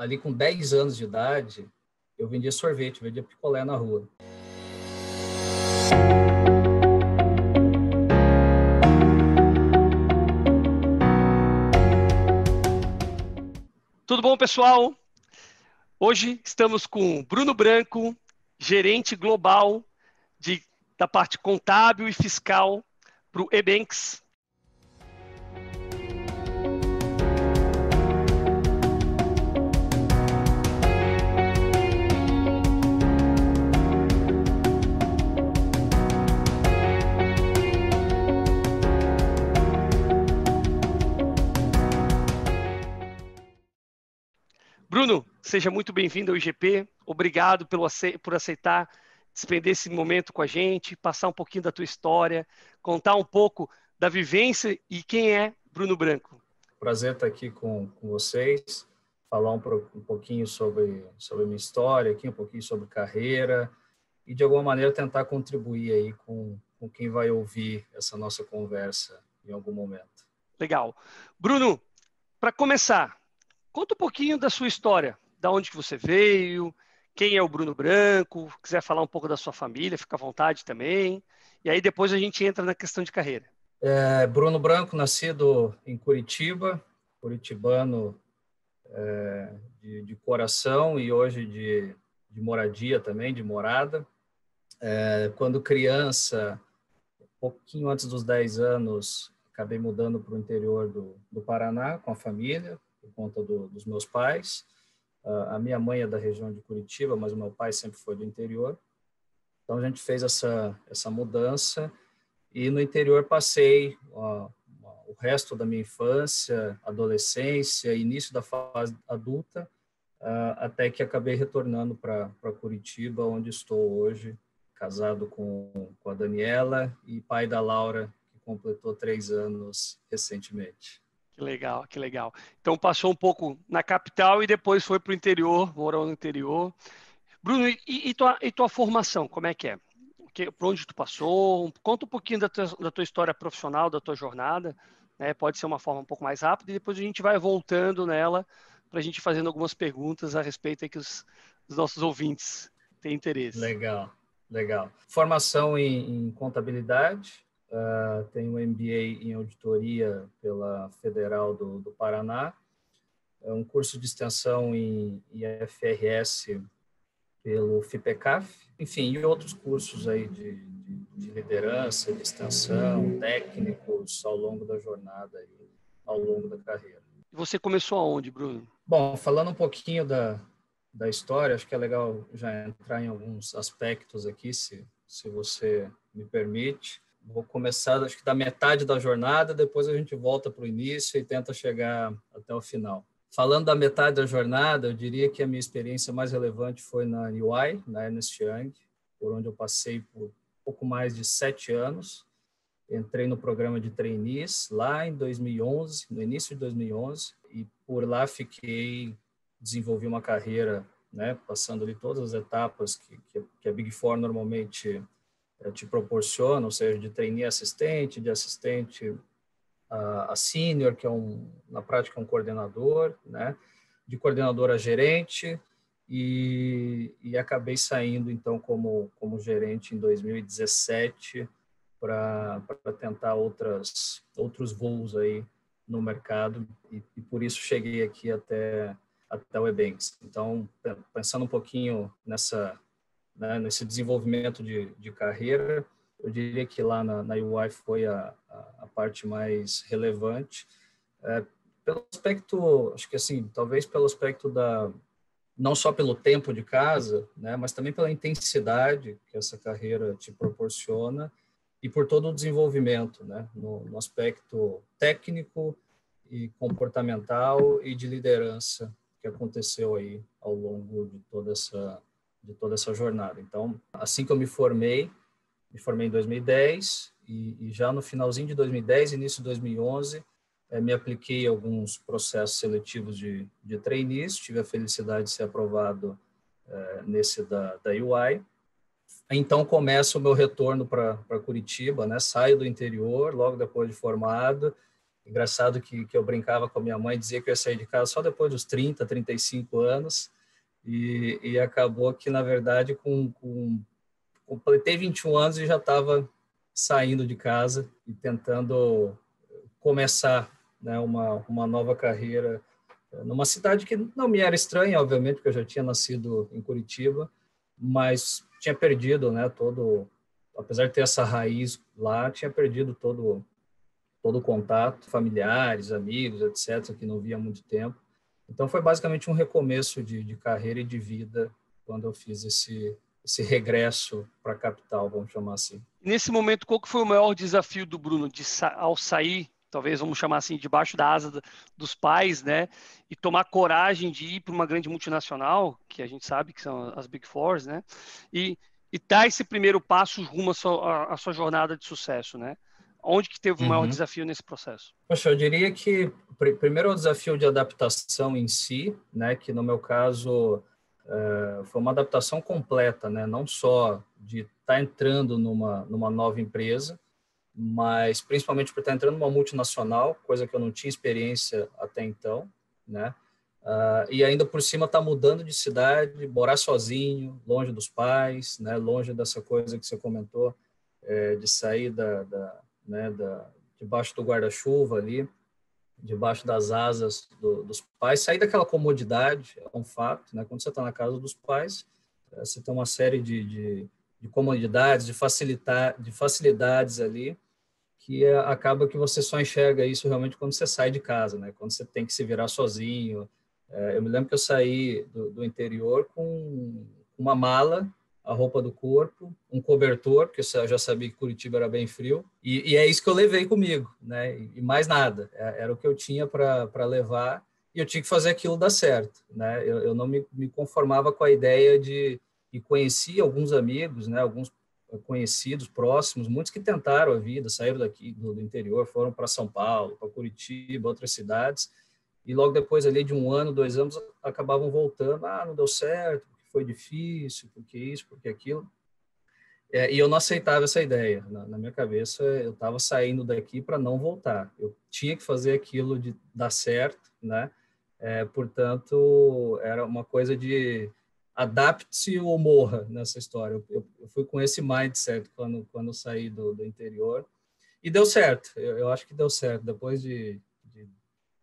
ali com 10 anos de idade, eu vendia sorvete, vendia picolé na rua. Tudo bom, pessoal? Hoje estamos com Bruno Branco, gerente global de, da parte contábil e fiscal para o Ebanks. Bruno, seja muito bem-vindo ao IGP. Obrigado pelo, por aceitar despender esse momento com a gente, passar um pouquinho da tua história, contar um pouco da vivência e quem é Bruno Branco. Prazer estar aqui com, com vocês, falar um, um pouquinho sobre, sobre minha história, aqui, um pouquinho sobre carreira e, de alguma maneira, tentar contribuir aí com, com quem vai ouvir essa nossa conversa em algum momento. Legal. Bruno, para começar, Conta um pouquinho da sua história, da onde que você veio, quem é o Bruno Branco, quiser falar um pouco da sua família, fica à vontade também. E aí depois a gente entra na questão de carreira. É, Bruno Branco, nascido em Curitiba, curitibano é, de, de, coração e hoje de, de, moradia também, de morada. É, quando criança, um pouquinho antes dos 10 anos, acabei mudando para o interior do, do Paraná com a família, por conta do, dos meus pais. Uh, a minha mãe é da região de Curitiba, mas o meu pai sempre foi do interior. Então a gente fez essa essa mudança e no interior passei uh, o resto da minha infância, adolescência, início da fase adulta, uh, até que acabei retornando para Curitiba, onde estou hoje, casado com, com a Daniela e pai da Laura, que completou três anos recentemente. Que legal, que legal. Então passou um pouco na capital e depois foi para o interior, morou no interior. Bruno, e, e, tua, e tua formação, como é que é? Que, por onde tu passou? Conta um pouquinho da tua, da tua história profissional, da tua jornada. Né? Pode ser uma forma um pouco mais rápida e depois a gente vai voltando nela para a gente fazendo algumas perguntas a respeito que os, os nossos ouvintes têm interesse. Legal, legal. Formação em, em contabilidade, Uh, tenho um MBA em auditoria pela Federal do, do Paraná, é um curso de extensão em IFRS pelo FIPECAF, enfim, e outros cursos aí de, de, de, liderança, de extensão, técnicos ao longo da jornada, aí, ao longo da carreira. Você começou aonde, Bruno? Bom, falando um pouquinho da, da história, acho que é legal já entrar em alguns aspectos aqui, se, se você me permite. Vou começar, acho que da metade da jornada, depois a gente volta para o início e tenta chegar até o final. Falando da metade da jornada, eu diria que a minha experiência mais relevante foi na UI, na Ernest Young, por onde eu passei por pouco mais de sete anos. Entrei no programa de trainees lá em 2011, no início de 2011, e por lá fiquei, desenvolvi uma carreira, né, passando ali todas as etapas que, que a Big Four normalmente te proporciona, ou seja, de trainee assistente, de assistente a, a senior, que é um, na prática um coordenador, né? de coordenador a gerente, e, e acabei saindo então como, como gerente em 2017 para tentar outras, outros voos aí no mercado, e, e por isso cheguei aqui até, até o Ebanks. Então, pensando um pouquinho nessa né, nesse desenvolvimento de, de carreira. Eu diria que lá na, na UI foi a, a, parte mais relevante. É, pelo aspecto, acho que assim, talvez pelo aspecto da, não só pelo tempo de casa, né, mas também pela intensidade que essa carreira te proporciona e por todo o desenvolvimento, né, no, no aspecto técnico e comportamental e de liderança que aconteceu aí ao longo de toda essa de toda essa jornada. Então, assim que eu me formei, me formei em 2010 e, e já no finalzinho de 2010, início de 2011, é, me apliquei alguns processos seletivos de, de trainees, tive a felicidade de ser aprovado é, nesse da, da UI. Então começa o meu retorno para Curitiba, né? Saio do interior logo depois de formado, Engraçado que, que eu brincava com a minha mãe, dizia que eu ia sair de casa só depois dos 30, 35 anos, e, e acabou que, na verdade, com, com completei 21 anos e já estava saindo de casa e tentando começar né, uma, uma nova carreira numa cidade que não me era estranha, obviamente, porque eu já tinha nascido em Curitiba, mas tinha perdido, né, todo, apesar de ter essa raiz lá, tinha perdido todo todo o contato, familiares, amigos, etc., que não via há muito tempo. Então foi basicamente um recomeço de, de carreira e de vida quando eu fiz esse esse regresso para a capital, vamos chamar assim. Nesse momento, qual que foi o maior desafio do Bruno de ao sair talvez vamos chamar assim, debaixo da asa dos pais, né? E tomar coragem de ir para uma grande multinacional, que a gente sabe que são as Big Fours, né? E, e dar esse primeiro passo rumo à sua, à sua jornada de sucesso, né? Onde que teve o maior uhum. desafio nesse processo? Poxa, eu diria que primeiro é o desafio de adaptação em si, né? Que no meu caso uh, foi uma adaptação completa, né? Não só de estar tá entrando numa numa nova empresa, mas principalmente por estar entrando numa multinacional, coisa que eu não tinha experiência até então, né? Uh, e ainda por cima tá mudando de cidade, morar sozinho, longe dos pais, né? Longe dessa coisa que você comentou, é, de sair da, da, né? da debaixo do guarda-chuva ali, debaixo das asas do, dos pais, sair daquela comodidade é um fato, né? Quando você está na casa dos pais, é, você tem uma série de, de, de comodidades, de facilitar, de facilidades ali que é, acaba que você só enxerga isso realmente quando você sai de casa, né? Quando você tem que se virar sozinho. É, eu me lembro que eu saí do, do, interior com uma mala, a roupa do corpo, um cobertor, porque eu já sabia que Curitiba era bem frio, e, e é isso que eu levei comigo, né? E, mais nada. É, era o que eu tinha para levar e eu tinha que fazer aquilo dar certo, né? Eu, eu não me, me conformava com a ideia de e conheci alguns amigos, né? Alguns conhecidos, próximos, muitos que tentaram a vida, saíram daqui do, do interior, foram para São Paulo, para Curitiba, outras cidades, e logo depois ali de um ano, dois anos, acabavam voltando, ah, não deu certo, foi difícil, porque isso, porque aquilo. É, e eu não aceitava essa ideia. Na, na minha cabeça, eu estava saindo daqui para não voltar. Eu tinha que fazer aquilo de dar certo, né? É, portanto, era uma coisa de adapte-se ou morra nessa história. Eu, eu, fui com esse mindset quando, quando saí do, do interior. E deu certo, eu, eu, acho que deu certo. Depois de, de,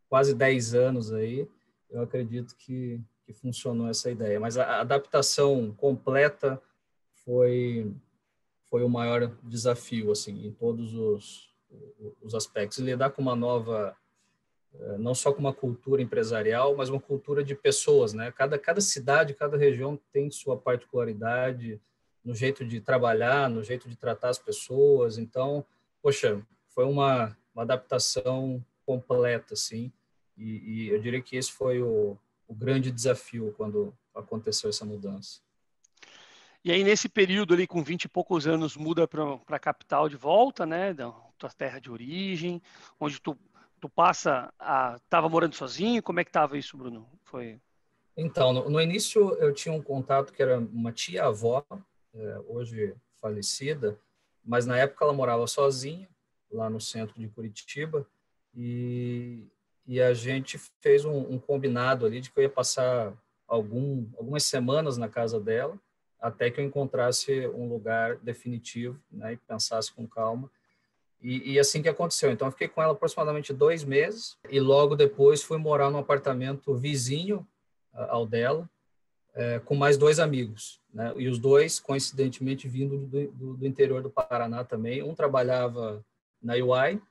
quase 10 anos aí, eu acredito que, que funcionou essa ideia. Mas a, adaptação completa foi, foi o maior desafio, assim, em todos os, os aspectos. Lidar com uma nova eh, não só com uma cultura empresarial, mas uma cultura de pessoas, né? Cada, cada cidade, cada região tem sua particularidade no jeito de trabalhar, no jeito de tratar as pessoas. Então, poxa, foi uma, uma adaptação completa, assim, e, e, eu diria que esse foi o, o grande desafio quando aconteceu essa mudança. E aí, nesse período ali, com 20 e poucos anos, muda para a capital de volta, né? Da tua terra de origem, onde tu tu passa a estava morando sozinho? Como é que estava isso, Bruno? Foi então no, no, início eu tinha um contato que era uma tia avó, é, hoje falecida, mas na época ela morava sozinha lá no centro de Curitiba e, e a gente fez um, um combinado ali de que eu ia passar algum, algumas semanas na casa dela até que eu encontrasse um lugar definitivo, né, e pensasse com calma e, e, assim que aconteceu. Então, eu fiquei com ela aproximadamente dois meses e logo depois fui morar num apartamento vizinho ao dela, é, com mais dois amigos. Né? E os dois, coincidentemente, vindo do, do, do interior do Paraná também. Um trabalhava na UI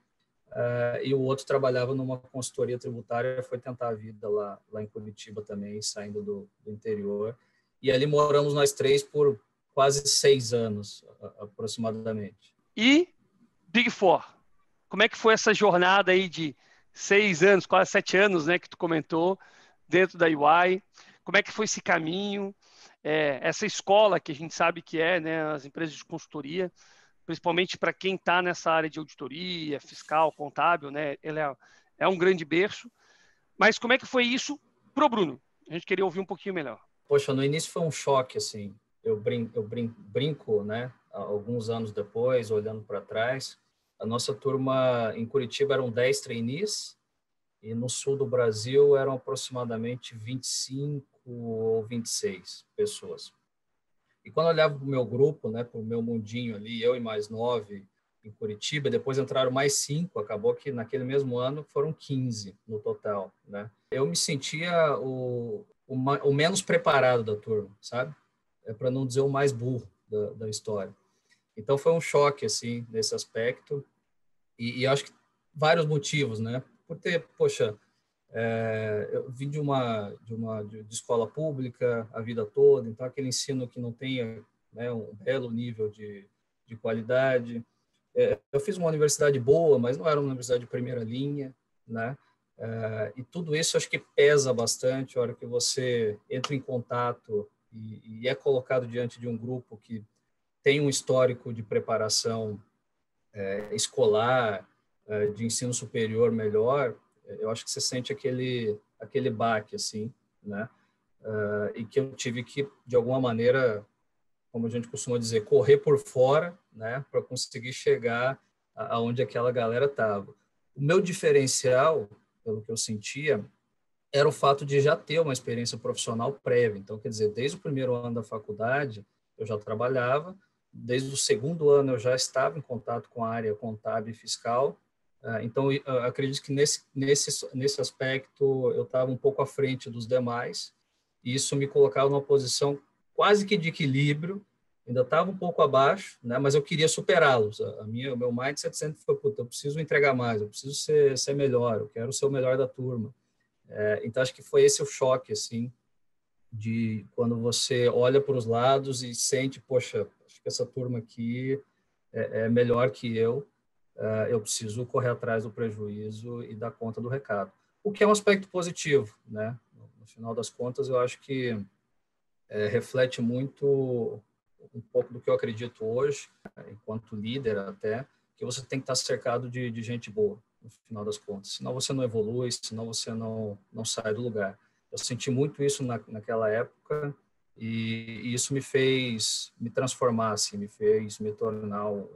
uh, e o outro trabalhava numa consultoria tributária, foi tentar a vida lá, lá em Curitiba também, saindo do, do interior. E ali moramos nós três por quase seis anos, aproximadamente. E Big Four. Como é que foi essa jornada aí de seis anos, quase sete anos, né, que tu comentou dentro da UI? Como é que foi esse caminho? É, essa escola que a gente sabe que é, né, as empresas de consultoria, principalmente para quem está nessa área de auditoria, fiscal, contábil, né, ele é, é um grande berço. Mas como é que foi isso pro Bruno? A gente queria ouvir um pouquinho melhor. Poxa, no início foi um choque, assim. Eu brinco, eu brinco, brinco né? Alguns anos depois, olhando para trás, A nossa turma em Curitiba eram 10 trainees e no sul do Brasil eram aproximadamente 25 ou 26 pessoas. E quando eu olhava para o meu grupo, né, para o meu mundinho ali, eu e mais nove em Curitiba, depois entraram mais cinco, acabou que naquele mesmo ano foram 15 no total, né? Eu me sentia o, o, o menos preparado da turma, sabe? É para não dizer o mais burro da, da, história. Então foi um choque, assim, nesse aspecto, e, e acho que vários motivos, né? Por ter, poxa, é, eu vim de uma, de uma de escola pública a vida toda, então aquele ensino que não tenha né, um belo nível de, de qualidade. É, eu fiz uma universidade boa, mas não era uma universidade de primeira linha, né? É, e tudo isso acho que pesa bastante a hora que você entra em contato e, e é colocado diante de um grupo que tem um histórico de preparação é, escolar, é, de ensino superior melhor, eu acho que você sente aquele aquele baque assim, né? Uh, e que eu tive que de alguma maneira, como a gente costuma dizer, correr por fora, né, para conseguir chegar aonde aquela galera estava. O meu diferencial, pelo que eu sentia, era o fato de já ter uma experiência profissional prévia. Então, quer dizer, desde o primeiro ano da faculdade, eu já trabalhava, desde o segundo ano eu já estava em contato com a área contábil e fiscal, então, acredito que nesse, nesse, nesse aspecto eu estava um pouco à frente dos demais, e isso me colocava numa posição quase que de equilíbrio, ainda estava um pouco abaixo, né, mas eu queria superá-los. A minha, o meu mindset sempre foi, puta, eu preciso entregar mais, eu preciso ser, ser melhor, eu quero ser o melhor da turma. É, então, acho que foi esse o choque, assim, de quando você olha para os lados e sente, poxa, acho que essa turma aqui é, é melhor que eu, eu preciso correr atrás do prejuízo e dar conta do recado. O que é um aspecto positivo, né? No final das contas, eu acho que é, reflete muito um pouco do que eu acredito hoje, enquanto líder até, que você tem que estar cercado de, de gente boa, no final das contas. Senão você não evolui, senão você não, não sai do lugar. Eu senti muito isso na, naquela época e, e, isso me fez me transformar, assim, me fez me tornar um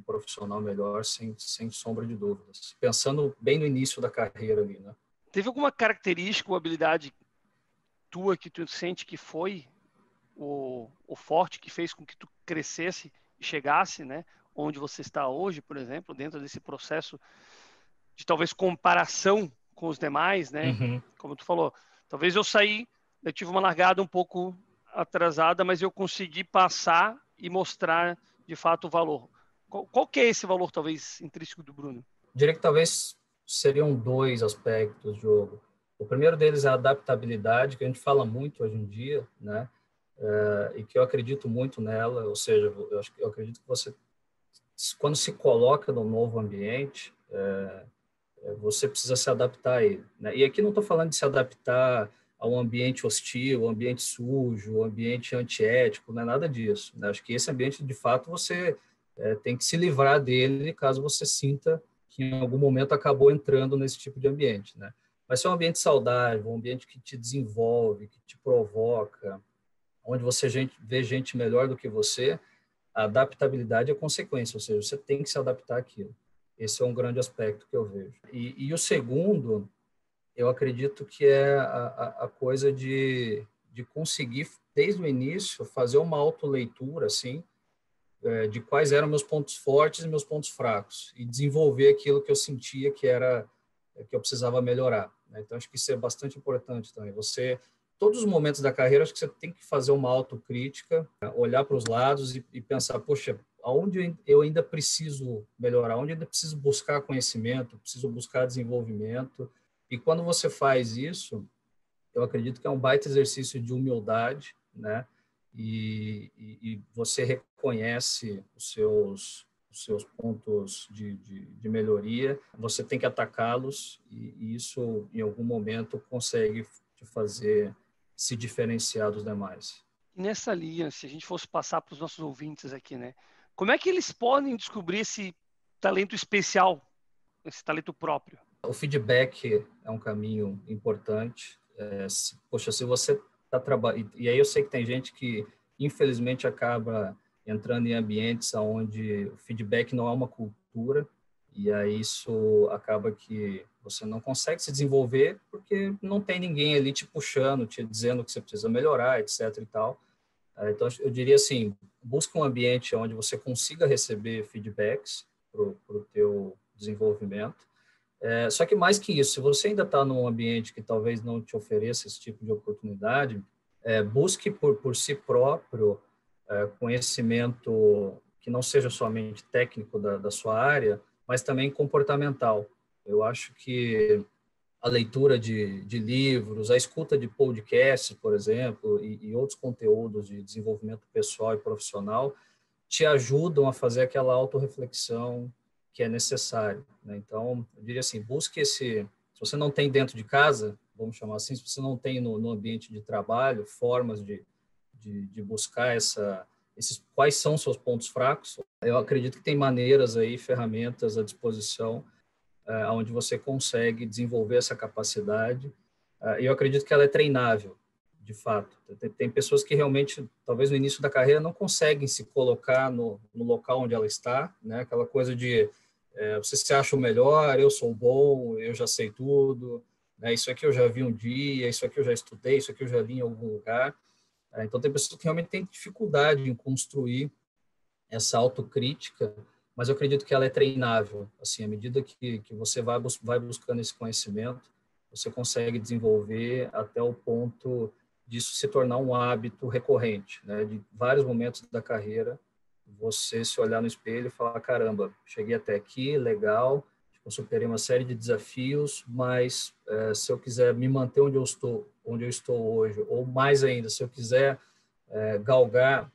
profissional melhor, sem, sem sombra de dúvidas. Pensando bem no início da carreira ali, né? Teve alguma característica ou habilidade tua que tu sente que foi o, o forte que fez com que tu crescesse e chegasse, né? Onde você está hoje, por exemplo, dentro desse processo de talvez comparação com os demais, né? Uhum. Como tu falou, talvez eu saí, eu tive uma largada um pouco atrasada, mas eu consegui passar e mostrar de fato o valor. Qual, qual que é esse valor, talvez, intrínseco do Bruno? Diria que talvez seriam dois aspectos do jogo. O primeiro deles é a adaptabilidade, que a gente fala muito hoje em dia, né? É, e que eu acredito muito nela, ou seja, eu, acho, eu acredito que você, quando se coloca no novo ambiente, é, você precisa se adaptar a ele. Né? E aqui não estou falando de se adaptar a um ambiente hostil, um ambiente sujo, um ambiente antiético, não é nada disso. Né? Acho que esse ambiente, de fato, você é, tem que se livrar dele caso você sinta que em algum momento acabou entrando nesse tipo de ambiente, né? Mas se é um ambiente saudável, um ambiente que te desenvolve, que te provoca, onde você vê gente melhor do que você, a adaptabilidade é consequência, ou seja, você tem que se adaptar àquilo. Esse é um grande aspecto que eu vejo. E, e o segundo, eu acredito que é a, a, coisa de, de conseguir, desde o início, fazer uma autoleitura, assim, de quais eram meus pontos fortes e meus pontos fracos e desenvolver aquilo que eu sentia que era é, que eu precisava melhorar. Né? Então acho que isso é bastante importante também. Você todos os momentos da carreira acho que você tem que fazer uma autocrítica, olhar para os lados e, e pensar, poxa, aonde eu ainda preciso melhorar, onde eu ainda preciso buscar conhecimento, preciso buscar desenvolvimento. E quando você faz isso, eu acredito que é um baita exercício de humildade, né? e, e, e você reconhece os seus, os seus pontos de, de, de melhoria, você tem que atacá-los e, e, isso, em algum momento, consegue te fazer se diferenciar dos demais. Nessa linha, se a gente fosse passar para os nossos ouvintes aqui, né? Como é que eles podem descobrir esse talento especial, esse talento próprio? O feedback é um caminho importante. É, se, poxa, se você está trabalhando. E aí eu sei que tem gente que, infelizmente, acaba entrando em ambientes onde o feedback não é uma cultura. E aí isso acaba que você não consegue se desenvolver porque não tem ninguém ali te puxando, te dizendo que você precisa melhorar, etc. e tal. É, então, eu diria assim, busca um ambiente onde você consiga receber feedbacks para o teu desenvolvimento. É, só que mais que isso, se você ainda está num ambiente que talvez não te ofereça esse tipo de oportunidade, é, busque por, por si próprio conhecimento que não seja somente técnico da, da sua área, mas também comportamental. Eu acho que a leitura de, de livros, a escuta de podcasts, por exemplo, e, e, outros conteúdos de desenvolvimento pessoal e profissional te ajudam a fazer aquela autorreflexão que é necessária. Né? Então, eu diria assim, busque esse... Se você não tem dentro de casa, vamos chamar assim, se você não tem no, no ambiente de trabalho formas de, de, de buscar essa, esses, quais são seus pontos fracos, eu acredito que tem maneiras aí, ferramentas à disposição uh, onde você consegue desenvolver essa capacidade. Uh, eu acredito que ela é treinável, de fato. Tem, tem, pessoas que realmente, talvez no início da carreira, não conseguem se colocar no, no local onde ela está, né? Aquela coisa de é, você se acha o melhor, eu sou bom, eu já sei tudo, né? isso aqui eu já vi um dia, isso aqui eu já estudei, isso aqui eu já li em algum lugar. É, então, tem pessoas que realmente têm dificuldade em construir essa autocrítica mas eu acredito que ela é treinável. Assim, à medida que, que você vai, bus vai buscando esse conhecimento, você consegue desenvolver até o ponto disso se tornar um hábito recorrente, né? De vários momentos da carreira, você se olhar no espelho e falar, caramba, cheguei até aqui, legal, tipo, superei uma série de desafios, mas é, se eu quiser me manter onde eu estou, onde eu estou hoje, ou mais ainda, se eu quiser é, galgar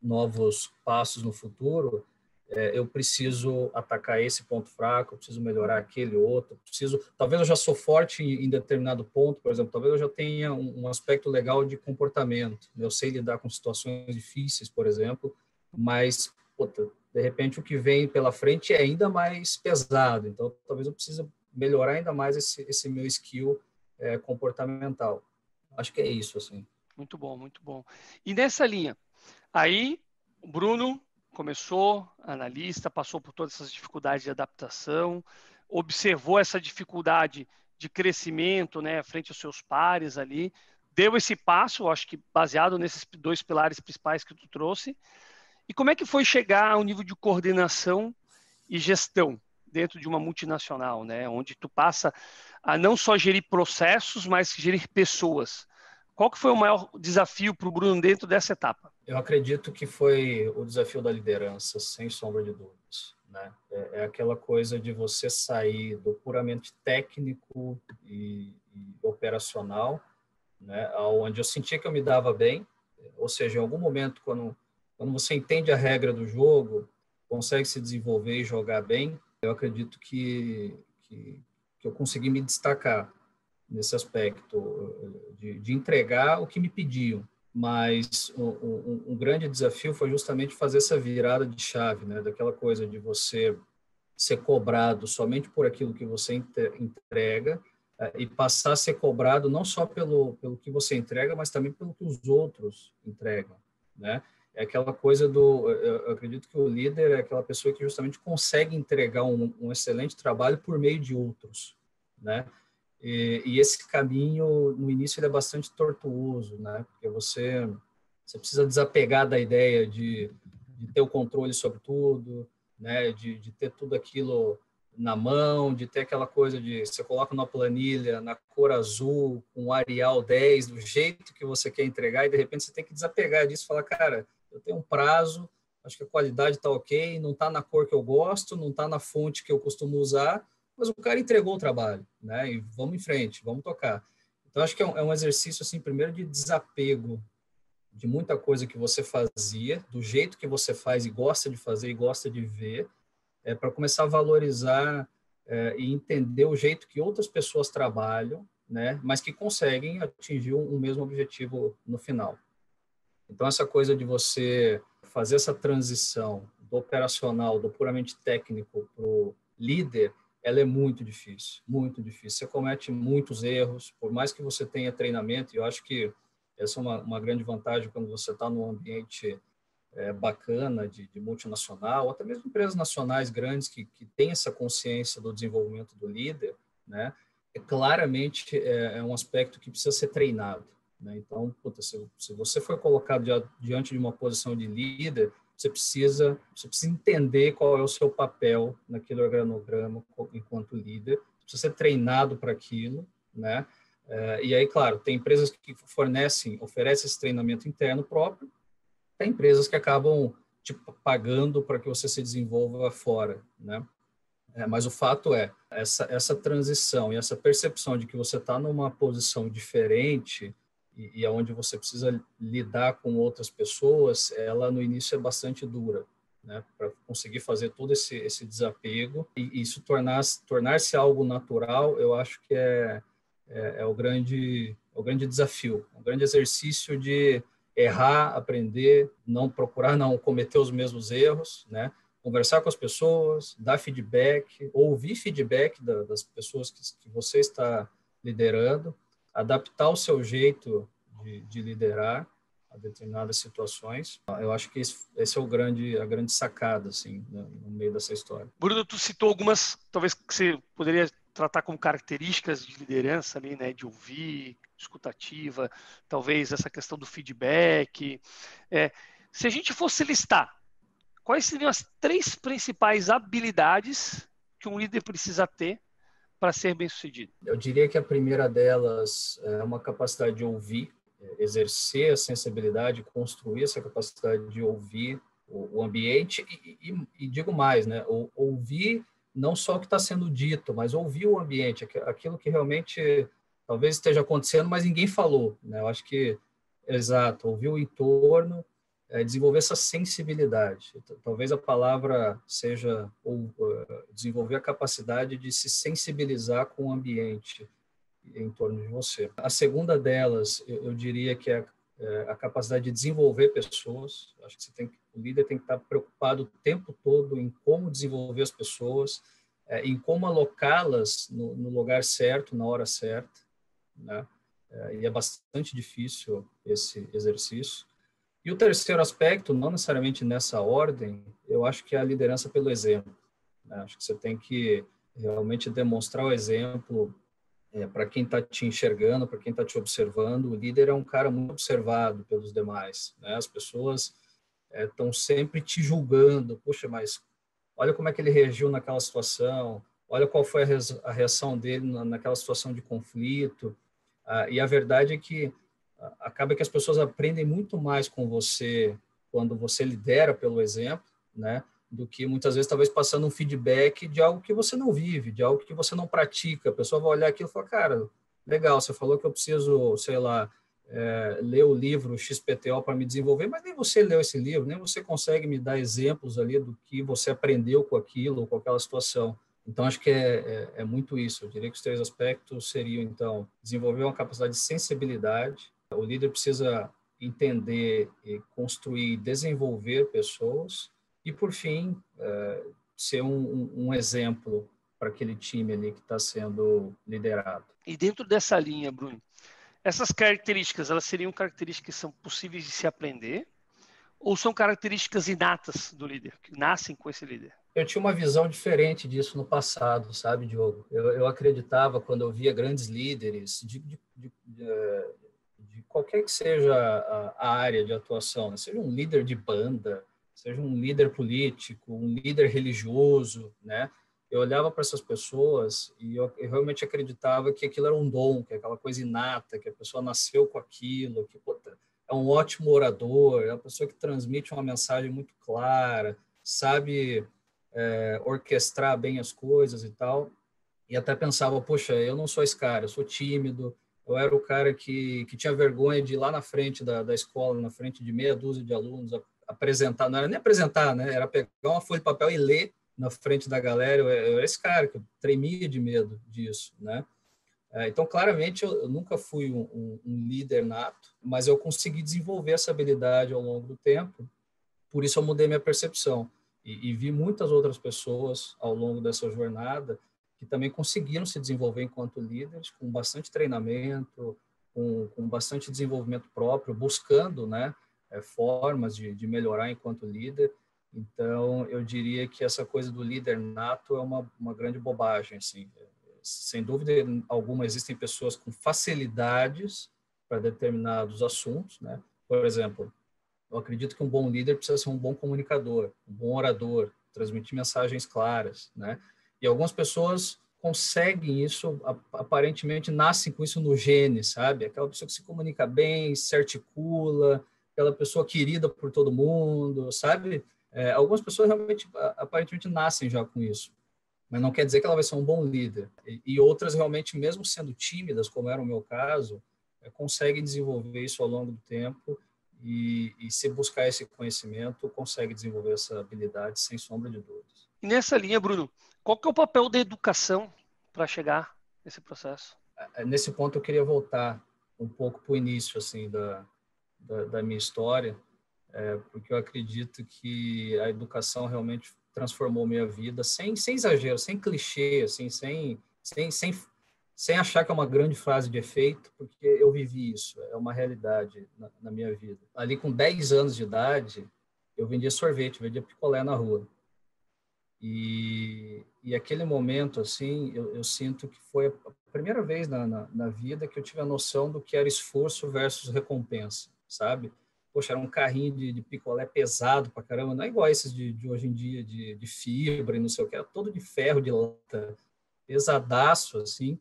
novos passos no futuro, é, eu preciso atacar esse ponto fraco, eu preciso melhorar aquele outro, preciso, talvez eu já sou forte em, em determinado ponto, por exemplo, talvez eu já tenha um, um aspecto legal de comportamento, eu sei lidar com situações difíceis, por exemplo, mas puta, de repente o que vem pela frente é ainda mais pesado, então talvez eu precise melhorar ainda mais esse, esse meu skill é, comportamental. Acho que é isso, assim. Muito bom, muito bom. E nessa linha, aí o Bruno começou analista, passou por todas essas dificuldades de adaptação, observou essa dificuldade de crescimento, né, frente aos seus pares ali, deu esse passo, acho que baseado nesses dois pilares principais que tu trouxe. E como é que foi chegar ao nível de coordenação e gestão dentro de uma multinacional, né, onde tu passa a não só gerir processos, mas gerir pessoas? Qual que foi o maior desafio para o Bruno dentro dessa etapa? Eu acredito que foi o desafio da liderança, sem sombra de dúvidas. Né? É, é aquela coisa de você sair do puramente técnico e, e operacional, né? onde eu sentia que eu me dava bem, ou seja, em algum momento, quando, quando você entende a regra do jogo, consegue se desenvolver e jogar bem, eu acredito que, que, que eu consegui me destacar nesse aspecto de, de entregar o que me pediam. Mas um, um, um, grande desafio foi justamente fazer essa virada de chave, né? Daquela coisa de você ser cobrado somente por aquilo que você entrega eh, e passar a ser cobrado não só pelo, pelo que você entrega, mas também pelo que os outros entregam, né? É aquela coisa do, eu acredito que o líder é aquela pessoa que justamente consegue entregar um, um excelente trabalho por meio de outros, né? E, e, esse caminho, no início, ele é bastante tortuoso, né? Porque você, você precisa desapegar da ideia de, de ter o controle sobre tudo, né? De, de ter tudo aquilo na mão, de ter aquela coisa de você coloca numa planilha na cor azul, com Arial 10, do jeito que você quer entregar, e de repente você tem que desapegar disso e falar, cara, eu tenho um prazo, acho que a qualidade está ok, não está na cor que eu gosto, não está na fonte que eu costumo usar, mas o cara entregou o trabalho, né? E vamos em frente, vamos tocar. Então, acho que é um, é um exercício, assim, primeiro de desapego de muita coisa que você fazia, do jeito que você faz e gosta de fazer e gosta de ver, é, para começar a valorizar é, e entender o jeito que outras pessoas trabalham, né? Mas que conseguem atingir um, um mesmo objetivo no final. Então, essa coisa de você fazer essa transição do operacional, do puramente técnico para o líder, ela é muito difícil, muito difícil. Você comete muitos erros, por mais que você tenha treinamento, e eu acho que essa é uma, uma grande vantagem quando você está num ambiente é, bacana de, de, multinacional, até mesmo empresas nacionais grandes que, que têm essa consciência do desenvolvimento do líder, né? É, claramente é, é um aspecto que precisa ser treinado. Né? Então, puta, se, se, você for colocado diante de uma posição de líder, você precisa, você precisa entender qual é o seu papel naquele organograma enquanto líder, precisa ser treinado para aquilo, né? É, e aí, claro, tem empresas que fornecem, oferecem esse treinamento interno próprio, tem empresas que acabam tipo, pagando para que você se desenvolva fora, né? É, mas o fato é, essa, essa transição e essa percepção de que você está numa posição diferente e, e onde você precisa lidar com outras pessoas, ela no início é bastante dura, né? Para conseguir fazer todo esse, esse desapego e isso tornar-se tornar algo natural, eu acho que é, é, é o grande é o grande desafio, um grande exercício de errar, aprender, não procurar não cometer os mesmos erros, né? Conversar com as pessoas, dar feedback, ouvir feedback da, das pessoas que, que, você está liderando, adaptar o seu jeito de, de, liderar a determinadas situações. Eu acho que esse, esse é o grande a grande sacada assim no, no meio dessa história. Bruno, tu citou algumas, talvez que você poderia tratar como características de liderança ali, né, de ouvir, escutativa, talvez essa questão do feedback. É, se a gente fosse listar, quais seriam as três principais habilidades que um líder precisa ter para ser bem sucedido? Eu diria que a primeira delas é uma capacidade de ouvir, é, exercer a sensibilidade, construir essa capacidade de ouvir o, ambiente e, e, e digo mais, né, ouvir não só o que está sendo dito, mas ouvir o ambiente, aquilo que realmente talvez esteja acontecendo, mas ninguém falou. Né? Eu acho que, exato, ouvir o entorno, é, desenvolver essa sensibilidade. Talvez a palavra seja ou, uh, desenvolver a capacidade de se sensibilizar com o ambiente em torno de você. A segunda delas, eu, eu diria que é, é a capacidade de desenvolver pessoas. Acho que tem, o líder tem que estar preocupado o tempo todo em como desenvolver as pessoas, é, em como alocá-las no, no lugar certo, na hora certa né? É, e é bastante difícil esse exercício. E o terceiro aspecto, não necessariamente nessa ordem, eu acho que é a liderança pelo exemplo. Né? Acho que você tem que realmente demonstrar o exemplo é, para quem está te enxergando, para quem está te observando. O líder é um cara muito observado pelos demais. Né? As pessoas estão é, sempre te julgando. Puxa, mas olha como é que ele reagiu naquela situação. Olha qual foi a reação dele naquela situação de conflito. Ah, e a verdade é que acaba que as pessoas aprendem muito mais com você quando você lidera pelo exemplo, né? Do que muitas vezes talvez passando um feedback de algo que você não vive, de algo que você não pratica. A pessoa vai olhar aquilo e falar, cara, legal, você falou que eu preciso, sei lá, é, ler o livro XPTO para me desenvolver, mas nem você leu esse livro, nem você consegue me dar exemplos ali do que você aprendeu com aquilo com aquela situação. Então, acho que é, é, é, muito isso. Eu diria que os três aspectos seriam, então, desenvolver uma capacidade de sensibilidade. O líder precisa entender e construir, desenvolver pessoas. E, por fim, é, ser um, um, um exemplo para aquele time ali que está sendo liderado. E dentro dessa linha, Bruno, essas características, elas seriam características que são possíveis de se aprender ou são características inatas do líder, que nascem com esse líder? eu tinha uma visão diferente disso no passado, sabe, Diogo? Eu, eu acreditava, quando eu via grandes líderes, de, de, de, de qualquer que seja a, a área de atuação, né? seja um líder de banda, seja um líder político, um líder religioso, né? Eu olhava para essas pessoas e eu, eu, realmente acreditava que aquilo era um dom, que é aquela coisa inata, que a pessoa nasceu com aquilo, que é um ótimo orador, é uma pessoa que transmite uma mensagem muito clara, sabe é, orquestrar bem as coisas e tal. E até pensava, poxa, eu não sou esse cara, eu sou tímido, eu era o cara que, que tinha vergonha de ir lá na frente da, da escola, na frente de meia dúzia de alunos, apresentar, não era nem apresentar, né? Era pegar uma folha de papel e ler na frente da galera. Eu, eu era esse cara que tremia de medo disso, né? É, então, claramente, eu nunca fui um, um, um, líder nato, mas eu consegui desenvolver essa habilidade ao longo do tempo. Por isso, eu mudei minha percepção e, e vi muitas outras pessoas ao longo dessa jornada que também conseguiram se desenvolver enquanto líderes, com bastante treinamento, com, com bastante desenvolvimento próprio, buscando né, é, formas de, de melhorar enquanto líder. Então, eu diria que essa coisa do líder nato é uma, uma grande bobagem. Assim. Sem dúvida alguma, existem pessoas com facilidades para determinados assuntos. Né? Por exemplo, eu acredito que um bom líder precisa ser um bom comunicador, um bom orador, transmitir mensagens claras. Né? E algumas pessoas conseguem isso, aparentemente nascem com isso no gene, sabe? Aquela pessoa que se comunica bem, se articula, aquela pessoa querida por todo mundo, sabe? É, algumas pessoas realmente, aparentemente, nascem já com isso, mas não quer dizer que ela vai ser um bom líder. E, e outras realmente, mesmo sendo tímidas, como era o meu caso, é, conseguem desenvolver isso ao longo do tempo e, e, se buscar esse conhecimento, consegue desenvolver essa habilidade sem sombra de dúvidas. E nessa linha, Bruno, qual que é o papel da educação para chegar nesse processo? É, é, nesse ponto eu queria voltar um pouco para o início assim da, da, da minha história, é, porque eu acredito que a educação realmente transformou minha vida, sem, sem exagero, sem clichê, assim, sem, sem, sem, sem achar que é uma grande frase de efeito, porque eu vivi isso, é uma realidade na, na minha vida. Ali com 10 anos de idade, eu vendia sorvete, vendia picolé na rua. E, e aquele momento, assim, eu, eu, sinto que foi a primeira vez na, na, na, vida que eu tive a noção do que era esforço versus recompensa, sabe? Poxa, era um carrinho de, de picolé pesado pra caramba, não é igual esses de, de hoje em dia, de, de fibra e não sei o que, era todo de ferro, de lata, pesadaço, assim.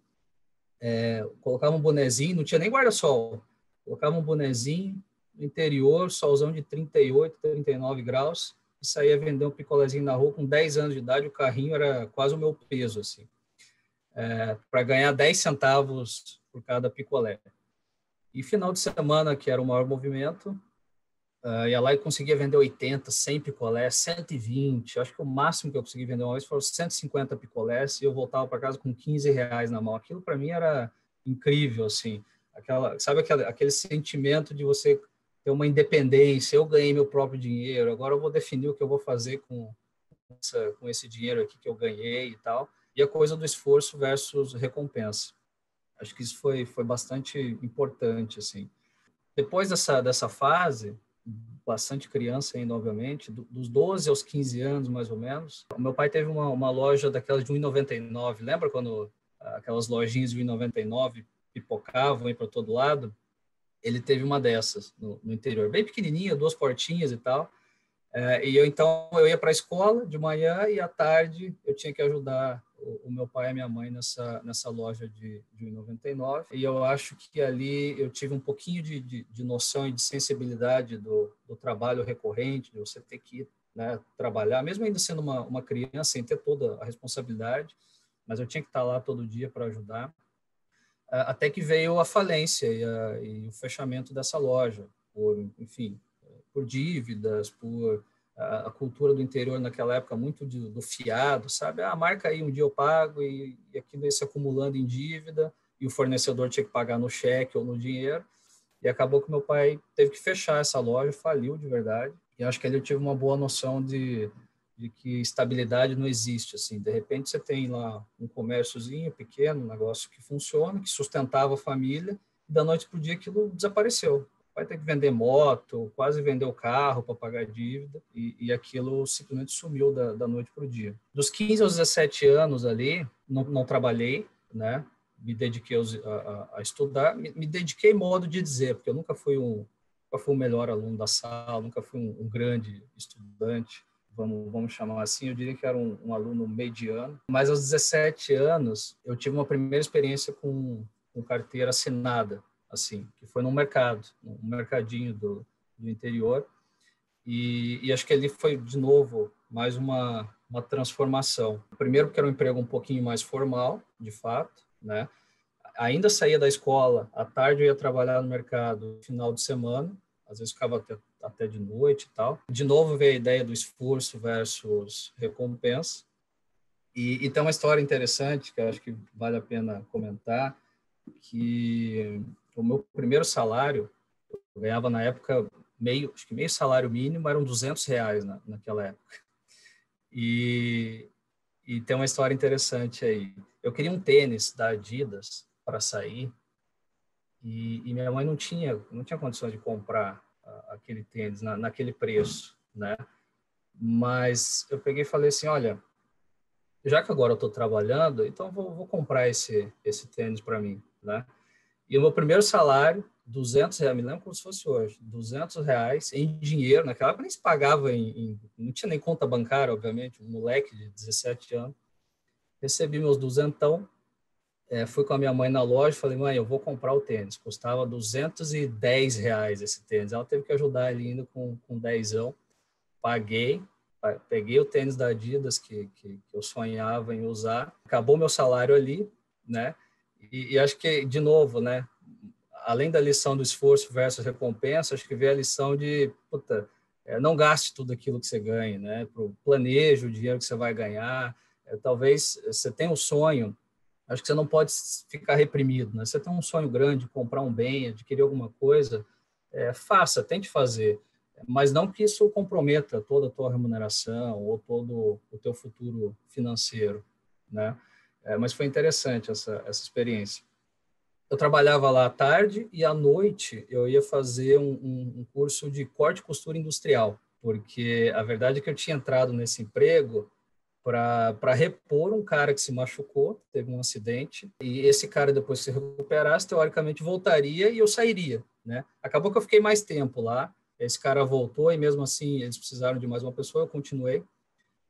É, colocava um bonezinho, não tinha nem guarda-sol, colocava um bonezinho no interior, solzão de 38, 39 graus, e saía vender um picolézinho na rua com 10 anos de idade, o carrinho era quase o meu peso, assim, é, para ganhar 10 centavos por cada picolé. E final de semana, que era o maior movimento, uh, ia lá e conseguia vender 80, 100 picolés, 120, acho que o máximo que eu consegui vender uma vez foram 150 picolés, e eu voltava para casa com 15 reais na mão. Aquilo para mim era incrível, assim, aquela, sabe aquele, aquele sentimento de você ter uma independência, eu ganhei meu próprio dinheiro, agora eu vou definir o que eu vou fazer com, essa, com esse dinheiro aqui que eu ganhei e tal. E a coisa do esforço versus recompensa. Acho que isso foi, foi bastante importante, assim. Depois dessa, dessa fase, bastante criança ainda, obviamente, dos 12 aos 15 anos, mais ou menos, o meu pai teve uma, uma loja daquelas de 1,99. Lembra quando aquelas lojinhas de 1,99 pipocavam para todo lado? Ele teve uma dessas no, no interior, bem pequenininha, duas portinhas e tal. É, e eu então eu ia para a escola de manhã e à tarde eu tinha que ajudar o, o meu pai e a minha mãe nessa nessa loja de, de 99 e eu acho que ali eu tive um pouquinho de, de, de noção e de sensibilidade do, do, trabalho recorrente de você ter que né, trabalhar mesmo ainda sendo uma, uma criança sem ter toda a responsabilidade mas eu tinha que estar lá todo dia para ajudar até que veio a falência e, a, e, o fechamento dessa loja, por, enfim, por dívidas, por a, cultura do interior naquela época muito de, do fiado, sabe? Ah, marca aí, um dia eu pago e, e aquilo ia se acumulando em dívida e o fornecedor tinha que pagar no cheque ou no dinheiro. E acabou que meu pai teve que fechar essa loja, faliu de verdade. E acho que ele tive uma boa noção de de que estabilidade não existe assim. De repente você tem lá um comérciozinho pequeno um negócio que funciona que sustentava a família e da noite para o dia aquilo desapareceu. Vai ter que vender moto quase vender o carro para pagar dívida e, e, aquilo simplesmente sumiu da, da noite para o dia. Dos 15 aos 17 anos ali não, não trabalhei né? Me dediquei a, a, a estudar. Me, me, dediquei modo de dizer porque eu nunca fui um nunca fui o melhor aluno da sala nunca fui um, um grande estudante vamos, vamos chamar assim, eu diria que era um, um, aluno mediano. Mas aos 17 anos, eu tive uma primeira experiência com, com carteira assinada, assim, que foi no mercado, um mercadinho do, do interior. E, e, acho que ali foi, de novo, mais uma, uma transformação. Primeiro, porque era um emprego um pouquinho mais formal, de fato, né? Ainda saía da escola, à tarde eu ia trabalhar no mercado, final de semana, às vezes ficava até até de noite e tal. De novo veio a ideia do esforço versus recompensa. E, e tem uma história interessante que eu acho que vale a pena comentar, que o meu primeiro salário, eu ganhava na época meio, acho que meio salário mínimo, eram 200 reais na, naquela época. E, e tem uma história interessante aí. Eu queria um tênis da Adidas para sair e, e, minha mãe não tinha não tinha condições de comprar aquele tênis na, naquele preço, né? Mas eu peguei e falei assim, olha, já que agora eu estou trabalhando, então vou, vou, comprar esse esse tênis para mim, né? E o meu primeiro salário, 200 reais, me lembro como se fosse hoje, 200 reais em dinheiro, naquela época nem se pagava em, em, não tinha nem conta bancária, obviamente, um moleque de 17 anos. Recebi meus duzentão, é, fui com a minha mãe na loja, falei, mãe, eu vou comprar o tênis. Custava 210 reais esse tênis. Ela teve que ajudar ele ainda com, com dezão. Paguei, peguei o tênis da Adidas que, que, que, eu sonhava em usar. Acabou meu salário ali, né? E, e, acho que, de novo, né? Além da lição do esforço versus recompensa, acho que veio a lição de, puta, é, não gaste tudo aquilo que você ganha, né? Planeje o dinheiro que você vai ganhar. É, talvez você tenha um sonho, acho que você não pode ficar reprimido, né? Você tem um sonho grande, comprar um bem, adquirir alguma coisa, é, faça, tente fazer mas não que isso comprometa toda a tua remuneração ou todo o teu futuro financeiro, né? É, mas foi interessante essa, essa experiência. Eu trabalhava lá à tarde e à noite eu ia fazer um, um, um curso de corte e costura industrial, porque a verdade é que eu tinha entrado nesse emprego para repor um cara que se machucou, teve um acidente, e esse cara, depois se recuperasse, teoricamente voltaria e eu sairia. Né? Acabou que eu fiquei mais tempo lá, esse cara voltou e mesmo assim eles precisaram de mais uma pessoa, eu continuei.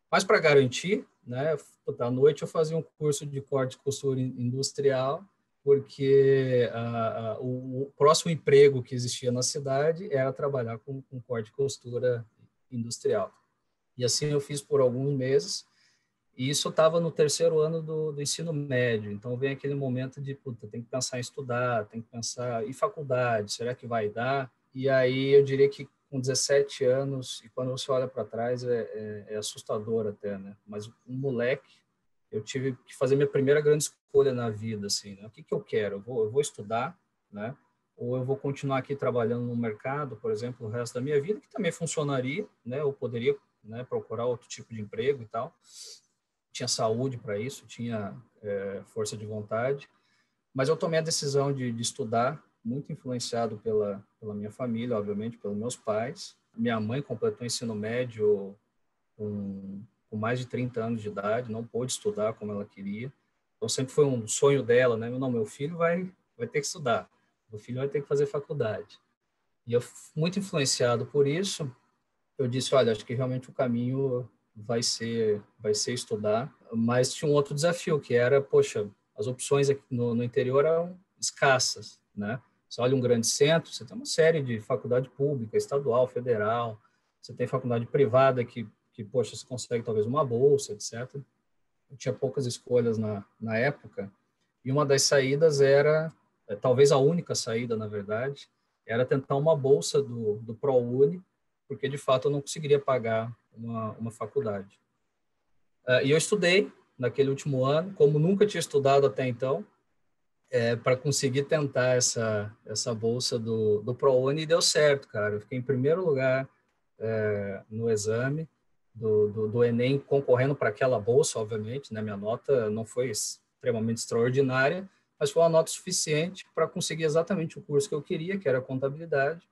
Mas para garantir, né, à noite eu fazia um curso de corte e costura industrial, porque uh, uh, o, o, próximo emprego que existia na cidade era trabalhar com, com corte e costura industrial. E assim eu fiz por alguns meses, e isso estava no terceiro ano do, do, ensino médio, então vem aquele momento de, puta, tem que pensar em estudar, tem que pensar em faculdade, será que vai dar? E aí eu diria que com 17 anos, e quando você olha para trás, é, é, é, assustador até, né? Mas um moleque, eu tive que fazer minha primeira grande escolha na vida, assim, né? O que, que eu quero? Eu vou, eu vou estudar, né? Ou eu vou continuar aqui trabalhando no mercado, por exemplo, o resto da minha vida, que também funcionaria, né? Eu poderia né, procurar outro tipo de emprego e tal. Tinha saúde para isso, tinha é, força de vontade. Mas eu tomei a decisão de, de estudar muito influenciado pela, pela minha família, obviamente, pelos meus pais. Minha mãe completou o ensino médio com, com mais de 30 anos de idade, não pôde estudar como ela queria. Então, sempre foi um sonho dela, né? Não, meu filho vai, vai ter que estudar, meu filho vai ter que fazer faculdade. E eu, muito influenciado por isso, eu disse, olha, acho que realmente o caminho vai ser vai ser estudar, mas tinha um outro desafio que era, poxa, as opções aqui no, no interior eram escassas, né? Você olha um grande centro, você tem uma série de faculdade pública, estadual, federal, você tem faculdade privada que, que poxa, você consegue talvez uma bolsa, etc. Eu tinha poucas escolhas na, na época, e uma das saídas era, é, talvez a única saída, na verdade, era tentar uma bolsa do, do ProUni, porque de fato eu não conseguiria pagar uma, uma faculdade. Uh, e eu estudei naquele último ano, como nunca tinha estudado até então, é, para conseguir tentar essa, essa bolsa do, do ProUni e deu certo, cara. Eu fiquei em primeiro lugar é, no exame do, do, do Enem, concorrendo para aquela bolsa, obviamente, né? Minha nota não foi extremamente extraordinária, mas foi uma nota suficiente para conseguir exatamente o curso que eu queria, que era contabilidade.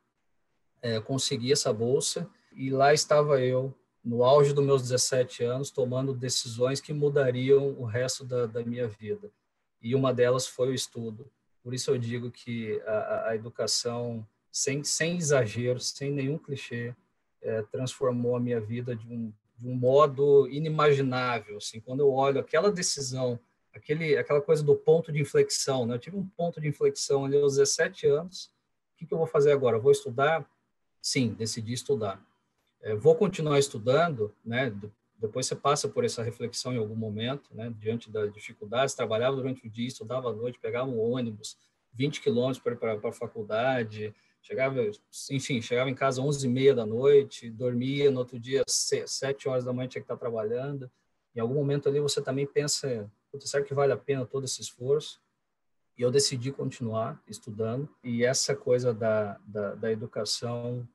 É, consegui essa bolsa e lá estava eu, no auge dos meus 17 anos, tomando decisões que mudariam o resto da, da minha vida e uma delas foi o estudo. Por isso eu digo que a, a educação, sem, sem exagero, sem nenhum clichê, é, transformou a minha vida de um, de um modo inimaginável. Assim, quando eu olho aquela decisão, aquele, aquela coisa do ponto de inflexão, né? eu tive um ponto de inflexão ali aos 17 anos. O que, que eu vou fazer agora? vou estudar? Sim, decidi estudar. É, vou continuar estudando, né? Depois você passa por essa reflexão em algum momento, né, diante das dificuldades. Trabalhava durante o dia, estudava à noite, pegava um ônibus, 20 quilômetros para a faculdade, chegava, enfim, chegava em casa 11 e meia da noite, dormia, no outro dia, 7 horas da manhã tinha que estar trabalhando. Em algum momento ali você também pensa, será que vale a pena todo esse esforço? E eu decidi continuar estudando, e essa coisa da, da, da educação,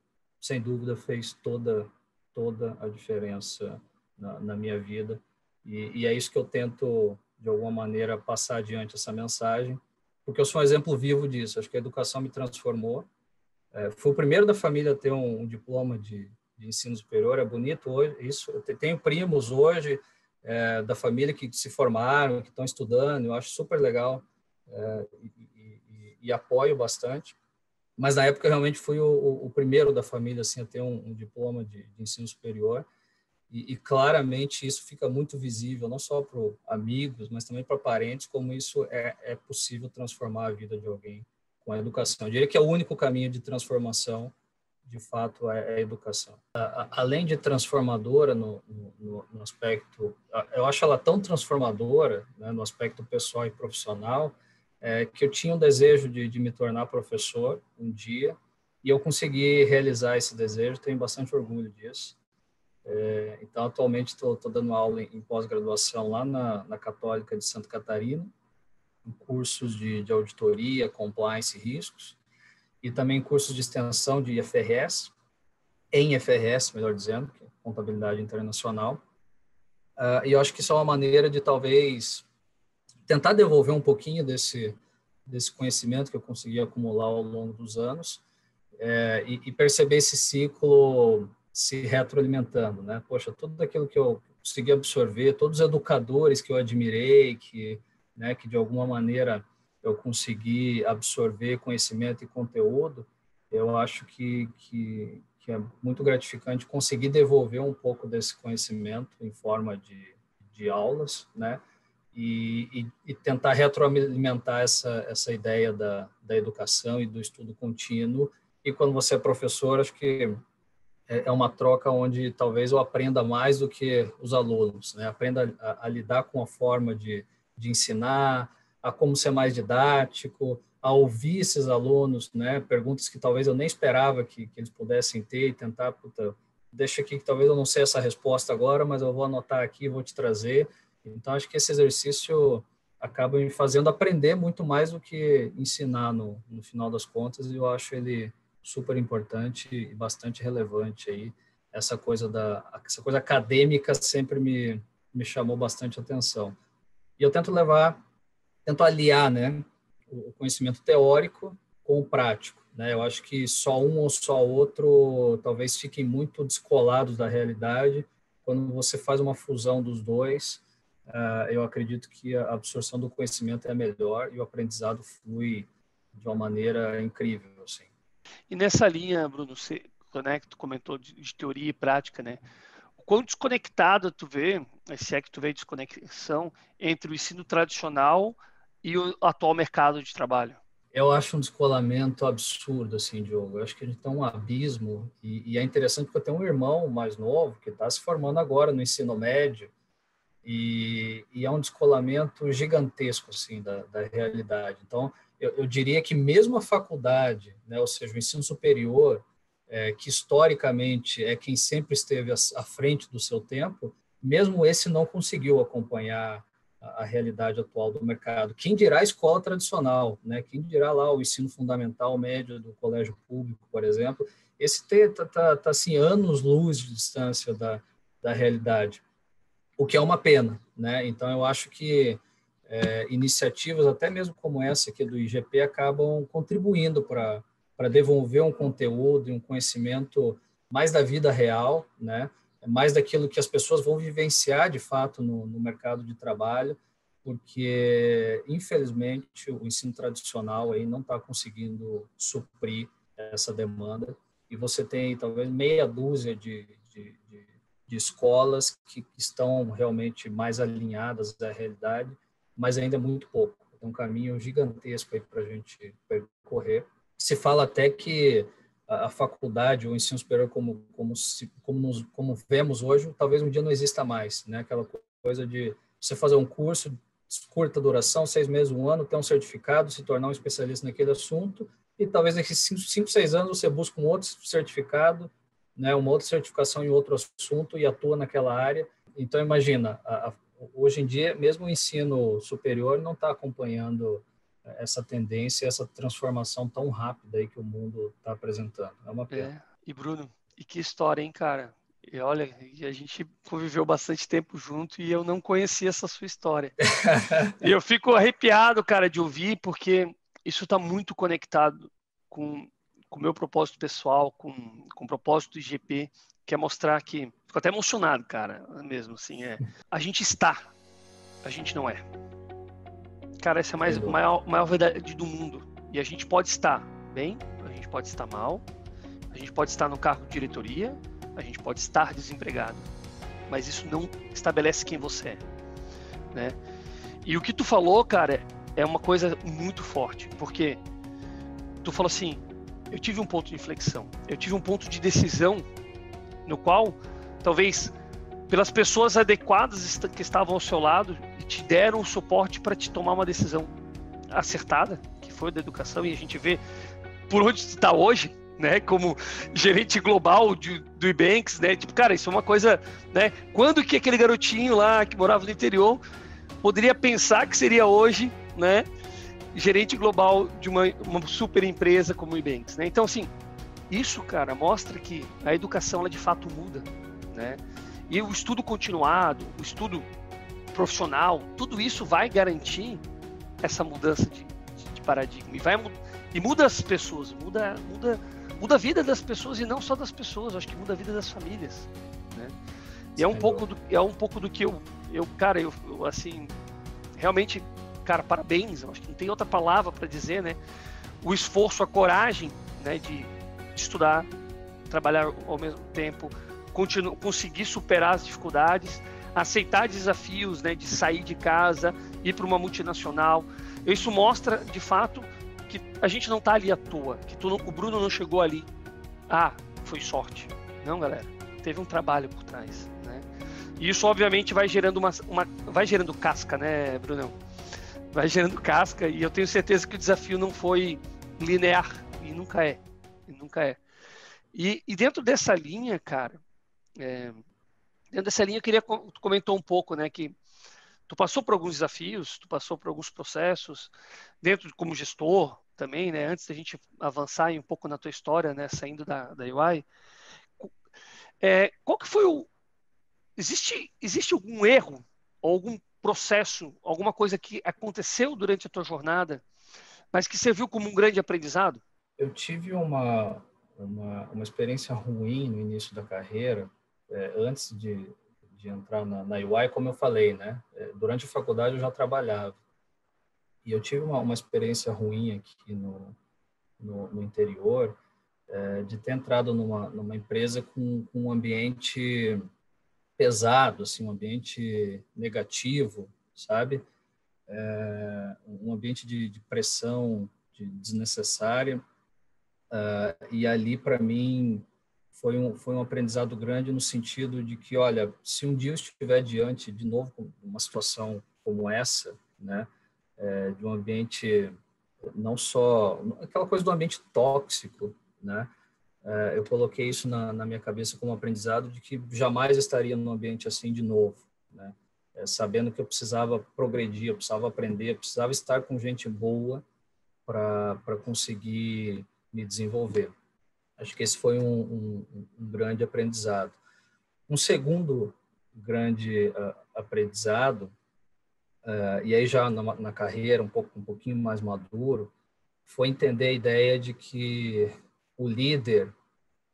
sem dúvida, fez toda, toda a diferença na, na minha vida. E, e, é isso que eu tento, de alguma maneira, passar adiante essa mensagem, porque eu sou um exemplo vivo disso. Acho que a educação me transformou. É, fui o primeiro da família a ter um, um diploma de, de, ensino superior, é bonito hoje. Isso, eu tenho primos hoje é, da família que se formaram, que estão estudando, eu acho super legal é, e, e, e, apoio bastante. Mas na época realmente fui o, o primeiro da família assim, a ter um, um diploma de, de, ensino superior. E, e, claramente isso fica muito visível, não só para amigos, mas também para parentes, como isso é, é possível transformar a vida de alguém com a educação. Eu diria que é o único caminho de transformação, de fato, é, é a educação. além de transformadora no, no, no, aspecto, eu acho ela tão transformadora né, no aspecto pessoal e profissional, é, que eu tinha um desejo de, de me tornar professor um dia, e eu consegui realizar esse desejo, tenho bastante orgulho disso. É, então, atualmente estou dando aula em, em pós-graduação lá na, na Católica de Santa Catarina, cursos de, de auditoria, compliance e riscos, e também cursos de extensão de IFRS, em IFRS, melhor dizendo, é contabilidade internacional. Uh, e eu acho que isso é uma maneira de talvez tentar devolver um pouquinho desse desse conhecimento que eu consegui acumular ao longo dos anos é, e, e, perceber esse ciclo se retroalimentando, né? Poxa, tudo aquilo que eu consegui absorver, todos os educadores que eu admirei, que né, que de alguma maneira eu consegui absorver conhecimento e conteúdo, eu acho que, que, que é muito gratificante conseguir devolver um pouco desse conhecimento em forma de, de aulas, né? E, e, tentar retroalimentar essa, essa ideia da, da educação e do estudo contínuo. E quando você é professor, acho que é, é uma troca onde talvez eu aprenda mais do que os alunos, né? Aprenda a, a lidar com a forma de, de ensinar, a como ser mais didático, a ouvir esses alunos, né? Perguntas que talvez eu nem esperava que, que eles pudessem ter e tentar, puta, deixa aqui que talvez eu não sei essa resposta agora, mas eu vou anotar aqui vou te trazer. Então, acho que esse exercício acaba me fazendo aprender muito mais do que ensinar no, no final das contas, e eu acho ele super importante e bastante relevante aí. Essa coisa da essa coisa acadêmica sempre me, me chamou bastante atenção. E eu tento levar, tento aliar, né, o conhecimento teórico com o prático. Né? Eu acho que só um ou só outro talvez fiquem muito descolados da realidade. Quando você faz uma fusão dos dois, uh, eu acredito que a absorção do conhecimento é melhor e o aprendizado flui de uma maneira incrível. Assim. E nessa linha, Bruno, você conecta, né, comentou de, de teoria e prática, né? quão desconectado tu vê, se é que tu vê desconexão, entre o ensino tradicional e o atual mercado de trabalho? Eu acho um descolamento absurdo, assim, Diogo. Eu acho que a gente tem um abismo, e, e é interessante porque eu tenho um irmão mais novo que está se formando agora no ensino médio, e, e, é um descolamento gigantesco, assim, da, da realidade. Então, eu, eu diria que mesmo a faculdade, né, ou seja, o ensino superior, é, que historicamente é quem sempre esteve à frente do seu tempo, mesmo esse não conseguiu acompanhar a, realidade atual do mercado. Quem dirá a escola tradicional, né? Quem dirá lá o ensino fundamental médio do colégio público, por exemplo, esse está tá, tá, assim anos luz de distância da, da realidade, o que é uma pena, né? Então eu acho que é, iniciativas até mesmo como essa aqui do IGP acabam contribuindo para devolver um conteúdo e um conhecimento mais da vida real, né? mais daquilo que as pessoas vão vivenciar de fato no, no mercado de trabalho, porque infelizmente o ensino tradicional aí não está conseguindo suprir essa demanda e você tem talvez meia dúzia de, de, escolas que estão realmente mais alinhadas à realidade, mas ainda é muito pouco. É um caminho gigantesco aí para a gente percorrer se fala até que a, faculdade, o ensino superior como como se, como, como vemos hoje, talvez um dia não exista mais, né? Aquela coisa de você fazer um curso curta duração, seis meses, um ano, ter um certificado, se tornar um especialista naquele assunto e talvez daqui cinco, cinco seis anos você busca um outro certificado, né? Uma outra certificação em outro assunto e atua naquela área. Então imagina, a, a, hoje em dia mesmo o ensino superior não está acompanhando essa tendência, essa transformação tão rápida aí que o mundo está apresentando. É uma pena. É. E Bruno, e que história, hein, cara? E olha, a gente conviveu bastante tempo junto e eu não conhecia essa sua história. e eu fico arrepiado, cara, de ouvir, porque isso está muito conectado com, com o meu propósito pessoal, com, com o propósito do IGP, que é mostrar que. Fico até emocionado, cara, mesmo assim. É, a gente está, a gente não é. Cara, essa é a mais, maior, maior verdade do mundo. E a gente pode estar bem, a gente pode estar mal, a gente pode estar no cargo de diretoria, a gente pode estar desempregado. Mas isso não estabelece quem você é. Né? E o que tu falou, cara, é uma coisa muito forte, porque tu falou assim, eu tive um ponto de inflexão, eu tive um ponto de decisão no qual talvez pelas pessoas adequadas que estavam ao seu lado e te deram o suporte para te tomar uma decisão acertada, que foi da educação, e a gente vê por onde está hoje, né, como gerente global de, do Ebanks, né, tipo, cara, isso é uma coisa, né, quando que aquele garotinho lá que morava no interior poderia pensar que seria hoje, né, gerente global de uma, uma super empresa como o Ebanks, né? Então, assim, isso, cara, mostra que a educação, ela de fato muda, né? E o estudo continuado, o estudo profissional, tudo isso vai garantir essa mudança de, de, de paradigma e vai e muda as pessoas, muda, muda, muda a vida das pessoas e não só das pessoas, acho que muda a vida das famílias, né? E é um pouco do, é um pouco do que eu, eu cara, eu, eu assim, realmente cara, parabéns, eu acho que não tem outra palavra para dizer, né? O esforço, a coragem, né, de, de estudar, trabalhar ao mesmo tempo, continuar, conseguir superar as dificuldades, aceitar desafios, né, de sair de casa, ir para uma multinacional. Isso mostra, de fato, que a gente não está ali à toa, que tu, o Bruno não chegou ali. Ah, foi sorte. Não, galera, teve um trabalho por trás, né? E isso obviamente vai gerando uma, uma vai gerando casca, né, Brunão? Vai gerando casca e eu tenho certeza que o desafio não foi linear e nunca é, e nunca é. E, e dentro dessa linha, cara, é, dentro dessa linha eu queria tu comentou um pouco, né, que tu passou por alguns desafios, tu passou por alguns processos dentro como gestor também, né, antes da gente avançar um pouco na tua história, né, saindo da, da UI, é, qual que foi o existe existe algum erro ou algum processo, alguma coisa que aconteceu durante a tua jornada, mas que serviu como um grande aprendizado? Eu tive uma, uma, uma experiência ruim no início da carreira, é, antes de, de entrar na, na UI, como eu falei, né? É, durante a faculdade eu já trabalhava. E eu tive uma, uma experiência ruim aqui no, no, no interior, é, de ter entrado numa, numa empresa com, com um ambiente pesado, assim, um ambiente negativo, sabe? É, um ambiente de, de pressão de desnecessária. Uh, e ali, para mim, foi um, foi um aprendizado grande no sentido de que, olha, se um dia eu estiver diante, de novo, uma situação como essa, né, é, de um ambiente não só aquela coisa do ambiente tóxico, né, eu coloquei isso na, na, minha cabeça como aprendizado de que jamais estaria num ambiente assim de novo, né? É, sabendo que eu precisava progredir, eu precisava aprender, eu precisava estar com gente boa para conseguir me desenvolver. Acho que esse foi um, um, um grande aprendizado. Um segundo grande uh, aprendizado, uh, e aí já na, na carreira um pouco um pouquinho mais maduro, foi entender a ideia de que o líder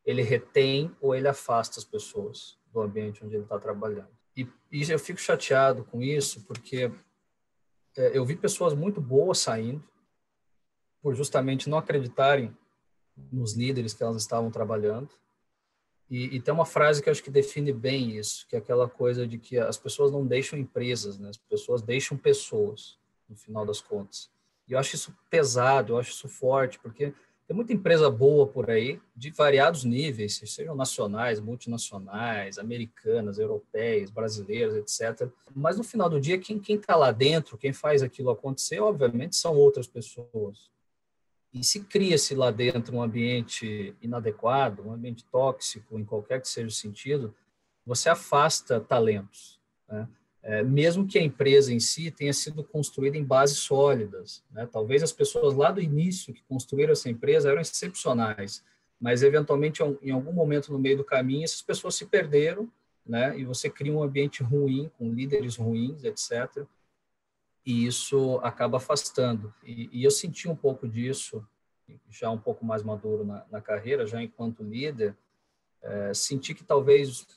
ele retém ou ele afasta as pessoas do ambiente onde ele está trabalhando. E, e, eu fico chateado com isso porque é, eu vi pessoas muito boas saindo por justamente não acreditarem nos líderes que elas estavam trabalhando. E, e, tem uma frase que eu acho que define bem isso, que é aquela coisa de que as pessoas não deixam empresas, né? as pessoas deixam pessoas, no final das contas. E eu acho isso pesado, eu acho isso forte, porque tem muita empresa boa por aí, de variados níveis, sejam nacionais, multinacionais, americanas, europeias, brasileiras, etc. Mas no final do dia, quem está lá dentro, quem faz aquilo acontecer, obviamente, são outras pessoas. E se cria-se lá dentro um ambiente inadequado, um ambiente tóxico, em qualquer que seja o sentido, você afasta talentos. Né? É, mesmo que a empresa em si tenha sido construída em bases sólidas. Né? Talvez as pessoas lá do início que construíram essa empresa eram excepcionais, mas eventualmente em algum momento no meio do caminho essas pessoas se perderam, né? E você cria um ambiente ruim com líderes ruins, etc. E isso acaba afastando. E, e eu senti um pouco disso já um pouco mais maduro na, na carreira, já enquanto líder, é, senti que talvez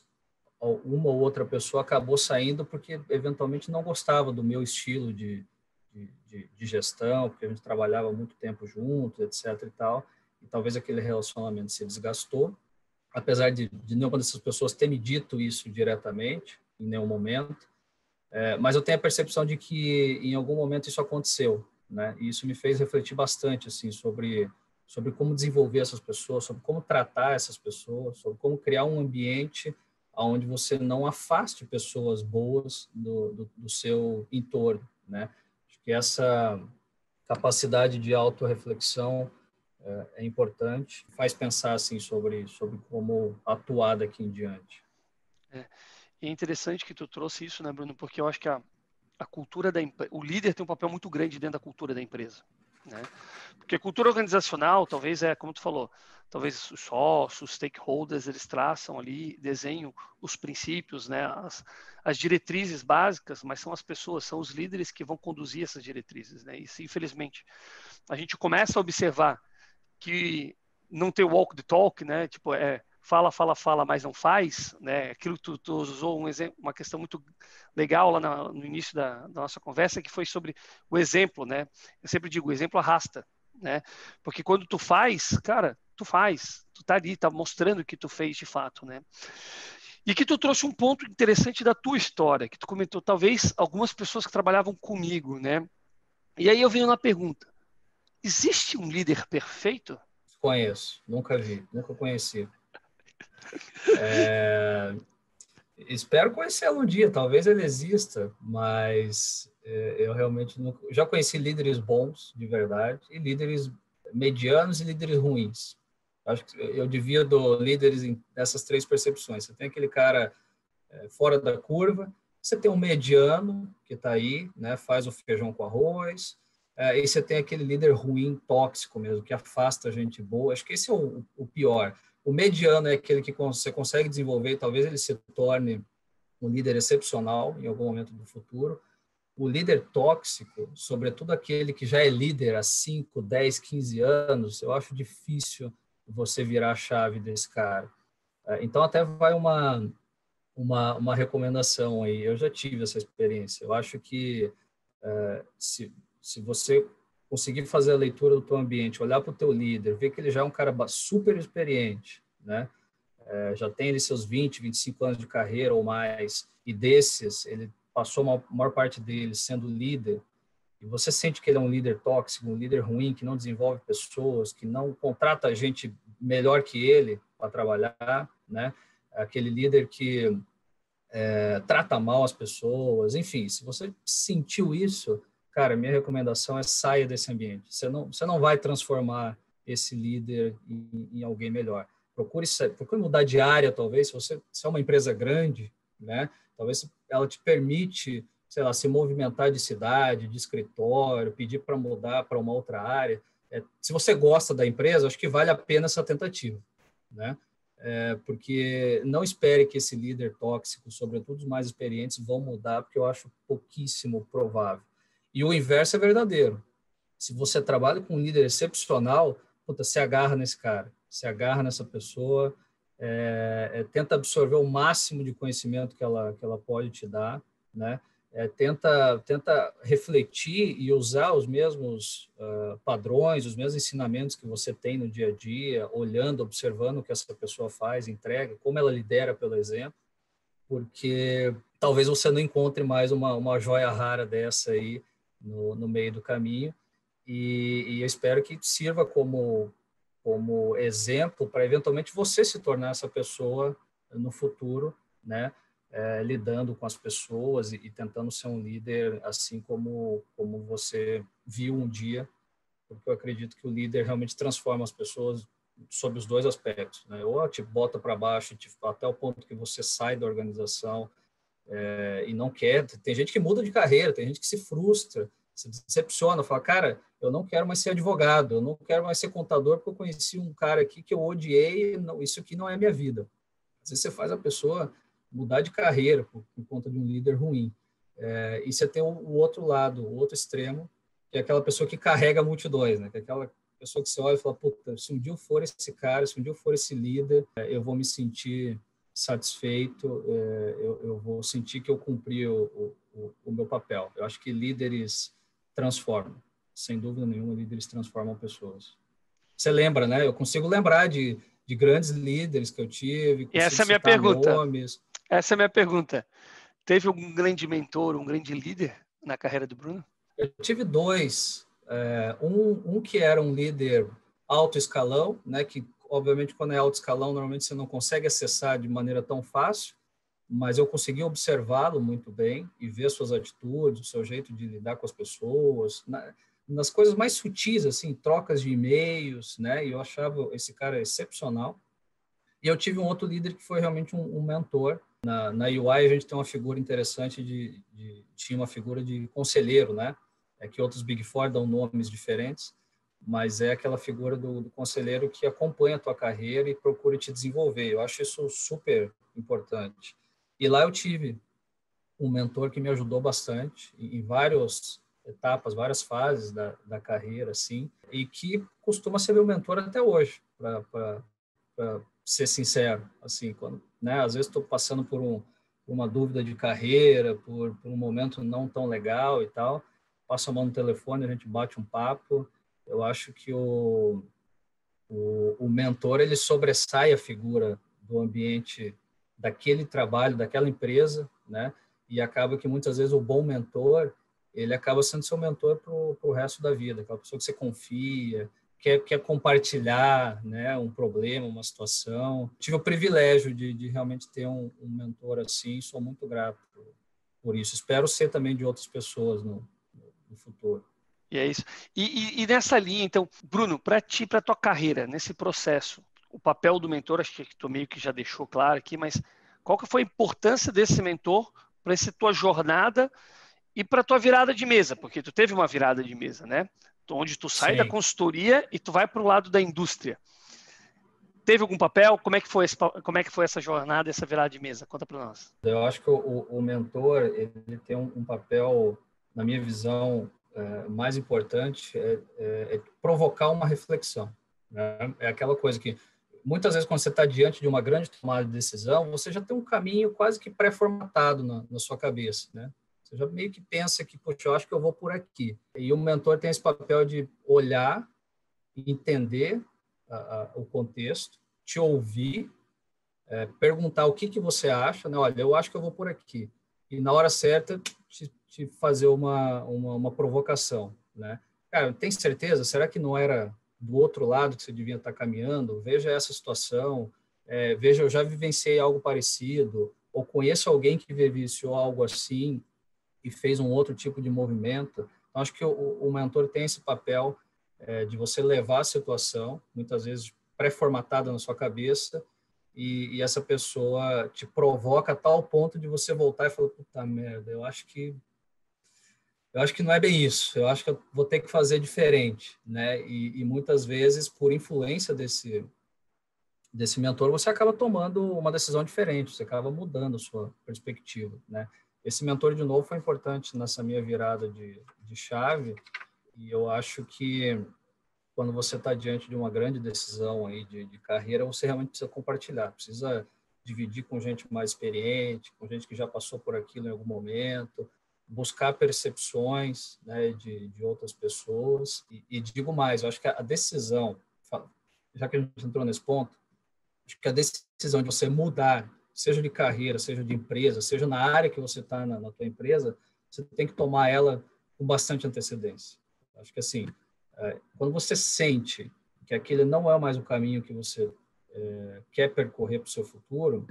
uma ou outra pessoa acabou saindo porque eventualmente não gostava do meu estilo de, de, de, gestão, porque a gente trabalhava muito tempo junto, etc. e tal, e talvez aquele relacionamento se desgastou, apesar de, de nenhuma dessas pessoas ter me dito isso diretamente, em nenhum momento, é, mas eu tenho a percepção de que em algum momento isso aconteceu, né? E isso me fez refletir bastante assim sobre sobre como desenvolver essas pessoas, sobre como tratar essas pessoas, sobre como criar um ambiente onde você não afaste pessoas boas do, do, do seu entorno, né? Acho que essa capacidade de autorreflexão é, é importante, faz pensar assim sobre sobre como atuar daqui em diante. É, é interessante que tu trouxe isso, né, Bruno? Porque eu acho que a, a cultura da o líder tem um papel muito grande dentro da cultura da empresa. Né? Porque cultura organizacional, talvez é, como tu falou, talvez os sócios, os stakeholders, eles traçam ali, desenham os princípios, né? as, as diretrizes básicas, mas são as pessoas, são os líderes que vão conduzir essas diretrizes. Né? E, infelizmente, a gente começa a observar que não tem walk the talk, né? Tipo, é, fala, fala, fala, mas não faz, né? Aquilo que tu, tu usou um exemplo, uma questão muito legal lá no, no início da, da, nossa conversa, que foi sobre o exemplo, né? Eu sempre digo, o exemplo arrasta, né? Porque quando tu faz, cara, tu faz, tu tá ali, tá mostrando que tu fez de fato, né? E que tu trouxe um ponto interessante da tua história, que tu comentou, talvez algumas pessoas que trabalhavam comigo, né? E aí eu venho na pergunta: existe um líder perfeito? Conheço, nunca vi, nunca conheci. É, espero conhecê-lo um dia, talvez ele exista, mas é, eu realmente já conheci líderes bons, de verdade, e líderes medianos e líderes ruins. Acho que eu divido líderes em essas três percepções. Você tem aquele cara é, fora da curva, você tem um mediano que está aí, né, faz o feijão com arroz, é, e você tem aquele líder ruim, tóxico mesmo, que afasta a gente boa. Acho que esse é o, o pior. O mediano é aquele que você consegue desenvolver talvez ele se torne um líder excepcional em algum momento do futuro. O líder tóxico, sobretudo aquele que já é líder há 5, 10, 15 anos, eu acho difícil você virar a chave desse cara. É, então, até vai uma, uma, uma recomendação aí. Eu já tive essa experiência. Eu acho que é, se, se você conseguir fazer a leitura do teu ambiente, olhar para o teu líder, ver que ele já é um cara super experiente, né? É, já tem ele seus 20, 25 anos de carreira ou mais, e desses, ele passou a maior parte deles sendo líder, e você sente que ele é um líder tóxico, um líder ruim, que não desenvolve pessoas, que não contrata gente melhor que ele para trabalhar, né? Aquele líder que é, trata mal as pessoas, enfim, se você sentiu isso, cara, minha recomendação é saia desse ambiente. Você não, você não vai transformar esse líder em, em alguém melhor. Procure, procure mudar de área, talvez. Se você se é uma empresa grande, né? Talvez ela te permite, sei lá, se movimentar de cidade, de escritório, pedir para mudar para uma outra área. É, se você gosta da empresa, acho que vale a pena essa tentativa, né? É, porque não espere que esse líder tóxico, sobretudo os mais experientes, vão mudar, porque eu acho pouquíssimo provável. E o inverso é verdadeiro. Se você trabalha com um líder excepcional, puta, se agarra nesse cara, se agarra nessa pessoa, é, é, tenta absorver o máximo de conhecimento que ela, que ela pode te dar, né? É, tenta, tenta refletir e usar os mesmos uh, padrões, os mesmos ensinamentos que você tem no dia a dia, olhando, observando o que essa pessoa faz, entrega, como ela lidera pelo exemplo, porque talvez você não encontre mais uma, uma joia rara dessa aí no, no meio do caminho. E, e, eu espero que sirva como, como exemplo para eventualmente você se tornar essa pessoa no futuro, né? É, lidando com as pessoas e, e, tentando ser um líder assim como como você viu um dia, porque eu acredito que o líder realmente transforma as pessoas sob os dois aspectos, né? Ou te bota para baixo, te, até o ponto que você sai da organização é, e não quer. Tem gente que muda de carreira, tem gente que se frustra, se decepciona, fala, cara, eu não quero mais ser advogado, eu não quero mais ser contador porque eu conheci um cara aqui que eu odiei, não, isso aqui não é minha vida. Às vezes você faz a pessoa mudar de carreira por, por conta de um líder ruim. É, e você tem o, o, outro lado, o outro extremo, que é aquela pessoa que carrega multidões, né? Que é aquela pessoa que você olha e fala, puta, se um dia eu for esse cara, se um dia eu for esse líder, é, eu vou me sentir satisfeito, é, eu, eu vou sentir que eu cumpri o, o, o meu papel. Eu acho que líderes transformam, sem dúvida nenhuma, líderes transformam pessoas. Você lembra, né? Eu consigo lembrar de, de grandes líderes que eu tive. Essa é a minha pergunta. Nomes. Essa é a minha pergunta. Teve algum grande mentor, um grande líder na carreira do Bruno? Eu tive dois. É, um, um que era um líder alto escalão, né? Que obviamente quando é alto escalão normalmente você não consegue acessar de maneira tão fácil, mas eu consegui observá-lo muito bem e ver suas atitudes, o seu jeito de lidar com as pessoas, na, nas coisas mais sutis, assim, trocas de e-mails, né? E eu achava esse cara excepcional. E eu tive um outro líder que foi realmente um, um mentor. Na, na UI a gente tem uma figura interessante de, de, tinha uma figura de conselheiro, né? É que outros Big Four dão nomes diferentes, mas é aquela figura do, do conselheiro que acompanha a tua carreira e procura te desenvolver. Eu acho isso super importante. E lá eu tive um mentor que me ajudou bastante em vários etapas, várias fases da, da carreira, assim, e que costuma ser meu mentor até hoje, para ser sincero, assim, quando, né, às vezes estou passando por um, uma dúvida de carreira, por, por, um momento não tão legal e tal, passo a mão no telefone, a gente bate um papo, eu acho que o, o, o mentor, ele sobressai a figura do ambiente daquele trabalho, daquela empresa, né, e acaba que muitas vezes o bom mentor, ele acaba sendo seu mentor para o resto da vida, aquela pessoa que você confia, quer, quer compartilhar né, um problema, uma situação. Tive o privilégio de, de realmente ter um, um, mentor assim, sou muito grato por, isso. Espero ser também de outras pessoas no, no futuro. E é isso. E, e, e nessa linha, então, Bruno, para ti, para tua carreira, nesse processo, o papel do mentor, acho que tu meio que já deixou claro aqui, mas qual que foi a importância desse mentor para essa tua jornada e para tua virada de mesa, porque tu teve uma virada de mesa, né? Onde tu sai Sim. da consultoria e tu vai para o lado da indústria. Teve algum papel? Como é que foi esse, como é que foi essa jornada, essa virada de mesa? Conta para nós. Eu acho que o, o mentor ele tem um, um, papel, na minha visão, é, mais importante é, é, é, provocar uma reflexão. Né? É aquela coisa que muitas vezes quando você está diante de uma grande tomada de decisão, você já tem um caminho quase que pré-formatado na, na sua cabeça, né? Você já meio que pensa que, poxa, eu acho que eu vou por aqui. E o mentor tem esse papel de olhar, entender a, a, o contexto, te ouvir, é, perguntar o que, que você acha, né? Olha, eu acho que eu vou por aqui. E na hora certa, te, te fazer uma, uma, uma provocação, né? Cara, tem certeza? Será que não era do outro lado que você devia estar caminhando? Veja essa situação. É, veja, eu já vivenciei algo parecido, ou conheço alguém que vivenciou algo assim e fez um outro tipo de movimento. Então, acho que o, o mentor tem esse papel é, de você levar a situação, muitas vezes pré-formatada na sua cabeça, e, e, essa pessoa te provoca a tal ponto de você voltar e falar, puta merda, eu acho que eu acho que não é bem isso. Eu acho que eu vou ter que fazer diferente, né? E, e muitas vezes, por influência desse desse mentor, você acaba tomando uma decisão diferente, você acaba mudando a sua perspectiva, né? esse mentor de novo foi importante nessa minha virada de, de chave e eu acho que quando você está diante de uma grande decisão aí de, de, carreira você realmente precisa compartilhar precisa dividir com gente mais experiente com gente que já passou por aquilo em algum momento buscar percepções né, de, de outras pessoas e, e digo mais eu acho que a decisão já que a gente entrou nesse ponto acho que a decisão de você mudar seja de carreira, seja de empresa, seja na área que você está na, na tua empresa, você tem que tomar ela com bastante antecedência. Acho que assim, é, quando você sente que aquele não é mais o caminho que você é, quer percorrer para o seu futuro,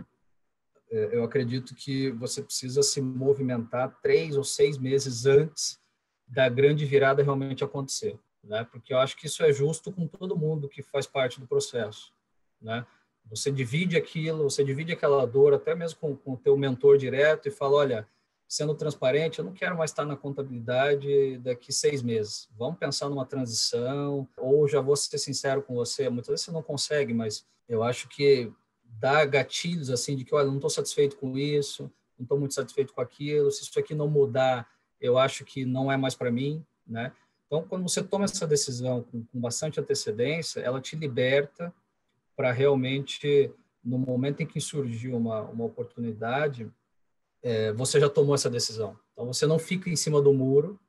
eu acredito que você precisa se movimentar três ou seis meses antes da grande virada realmente acontecer, né? Porque eu acho que isso é justo com todo mundo que faz parte do processo, né? Você divide aquilo, você divide aquela dor, até mesmo com, com o teu mentor direto e fala, olha, sendo transparente, eu não quero mais estar na contabilidade daqui seis meses. Vamos pensar numa transição, ou já vou ser sincero com você, muitas vezes você não consegue, mas eu acho que dá gatilhos assim de que, olha, não estou satisfeito com isso, não estou muito satisfeito com aquilo, se isso aqui não mudar, eu acho que não é mais para mim, né? Então, quando você toma essa decisão com, com bastante antecedência, ela te liberta para realmente, no momento em que surgiu uma, uma oportunidade, é, você já tomou essa decisão. Então, você não fica em cima do muro,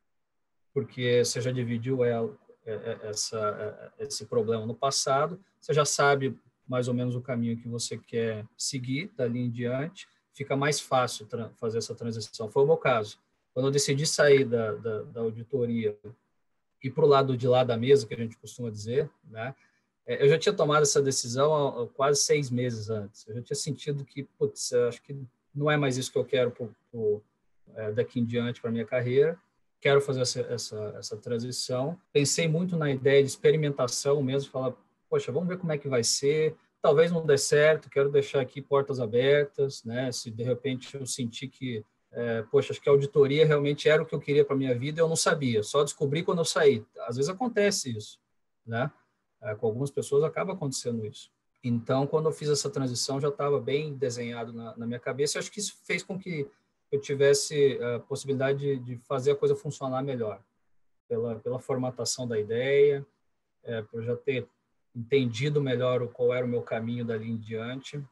porque você já dividiu ela, é, é, essa, é, esse problema no passado, você já sabe mais ou menos o caminho que você quer seguir dali em diante, fica mais fácil fazer essa transição. Foi o meu caso. Quando eu decidi sair da, da, da auditoria e para o lado de lá da mesa, que a gente costuma dizer, né? Eu já tinha tomado essa decisão há quase seis meses antes. Eu já tinha sentido que, putz, acho que não é mais isso que eu quero pro, pro, é, daqui em diante para minha carreira. Quero fazer essa, essa, essa transição. Pensei muito na ideia de experimentação mesmo, falar, poxa, vamos ver como é que vai ser. Talvez não dê certo, quero deixar aqui portas abertas, né? Se de repente eu sentir que, é, poxa, acho que a auditoria realmente era o que eu queria para minha vida, eu não sabia, só descobri quando eu saí. Às vezes acontece isso, né? É, com algumas pessoas acaba acontecendo isso. Então, quando eu fiz essa transição, já estava bem desenhado na, na minha cabeça. Eu acho que isso fez com que eu tivesse a possibilidade de, de fazer a coisa funcionar melhor, pela, pela formatação da ideia, é, por já ter entendido melhor qual era o meu caminho dali em diante.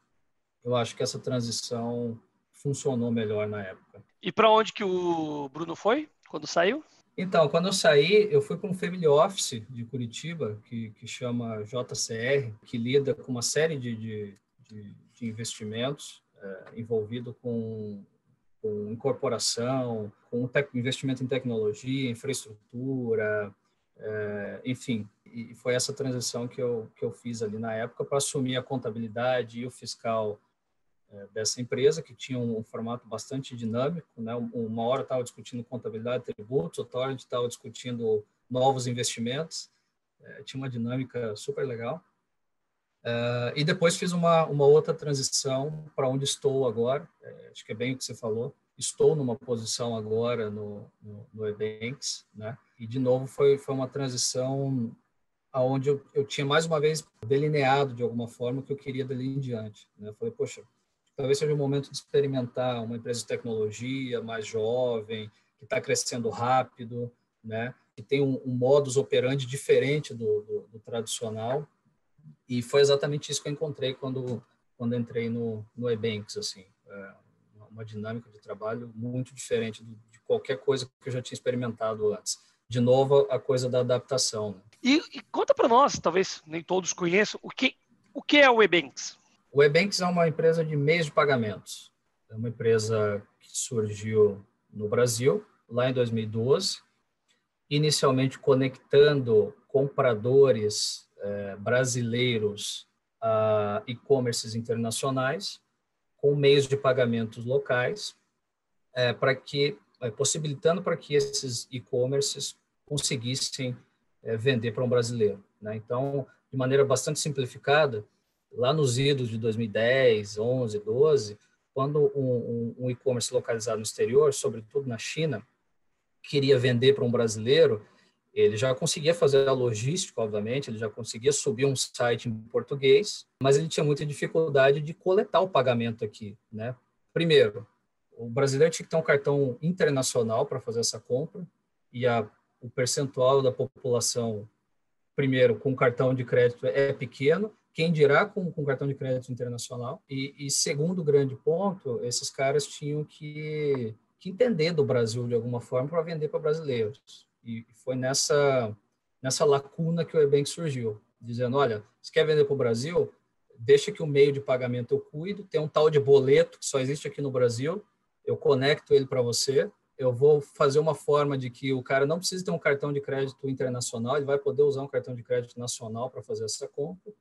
Eu acho que essa transição funcionou melhor na época. E para onde que o Bruno foi quando saiu? Então, quando eu saí, eu fui para um family office de Curitiba, que, que chama JCR, que lida com uma série de, de, de, de investimentos é, envolvido com, com incorporação, com investimento em tecnologia, infraestrutura, é, enfim. E foi essa transição que eu, que eu fiz ali na época para assumir a contabilidade e o fiscal é, dessa empresa, que tinha um, formato bastante dinâmico. Né? Uma hora estava discutindo contabilidade tributos, outra hora estava discutindo novos investimentos. É, tinha uma dinâmica super legal. É, e depois fiz uma, uma outra transição para onde estou agora. É, acho que é bem o que você falou. Estou numa posição agora no, no, no Ebanks, né? E, de novo, foi, foi uma transição aonde eu, eu tinha, mais uma vez, delineado, de alguma forma, o que eu queria dali em diante. Né? Eu falei, poxa, talvez seja o momento de experimentar uma empresa de tecnologia mais jovem, que está crescendo rápido, né? que tem um, um modus operandi diferente do, do, do, tradicional. E foi exatamente isso que eu encontrei quando, quando entrei no, no Ebanks, assim. É uma dinâmica de trabalho muito diferente de qualquer coisa que eu já tinha experimentado antes. De novo, a coisa da adaptação. Né? E, e, conta para nós, talvez nem todos conheçam, o que, o que é o Ebanks? O Ebanks é uma empresa de meios de pagamentos. É uma empresa que surgiu no Brasil, lá em 2012, inicialmente conectando compradores eh, brasileiros a e-commerces internacionais com meios de pagamentos locais, eh, para que possibilitando para que esses e-commerces conseguissem vender para um brasileiro. Né? Então, de maneira bastante simplificada, lá nos idos de 2010, 11, 12, quando um, um, um e-commerce localizado no exterior, sobretudo na China, queria vender para um brasileiro, ele já conseguia fazer a logística, obviamente, ele já conseguia subir um site em português, mas ele tinha muita dificuldade de coletar o pagamento aqui, né? Primeiro, o brasileiro tinha que ter um cartão internacional para fazer essa compra e a, o percentual da população, primeiro, com cartão de crédito é pequeno quem dirá com, com cartão de crédito internacional. E, e, segundo grande ponto, esses caras tinham que, que entender do Brasil de alguma forma para vender para brasileiros. E foi nessa, nessa lacuna que o Ebank surgiu, dizendo, olha, se quer vender para o Brasil, deixa que o meio de pagamento eu cuido, tem um tal de boleto que só existe aqui no Brasil, eu conecto ele para você, eu vou fazer uma forma de que o cara não precisa ter um cartão de crédito internacional, ele vai poder usar um cartão de crédito nacional para fazer essa compra.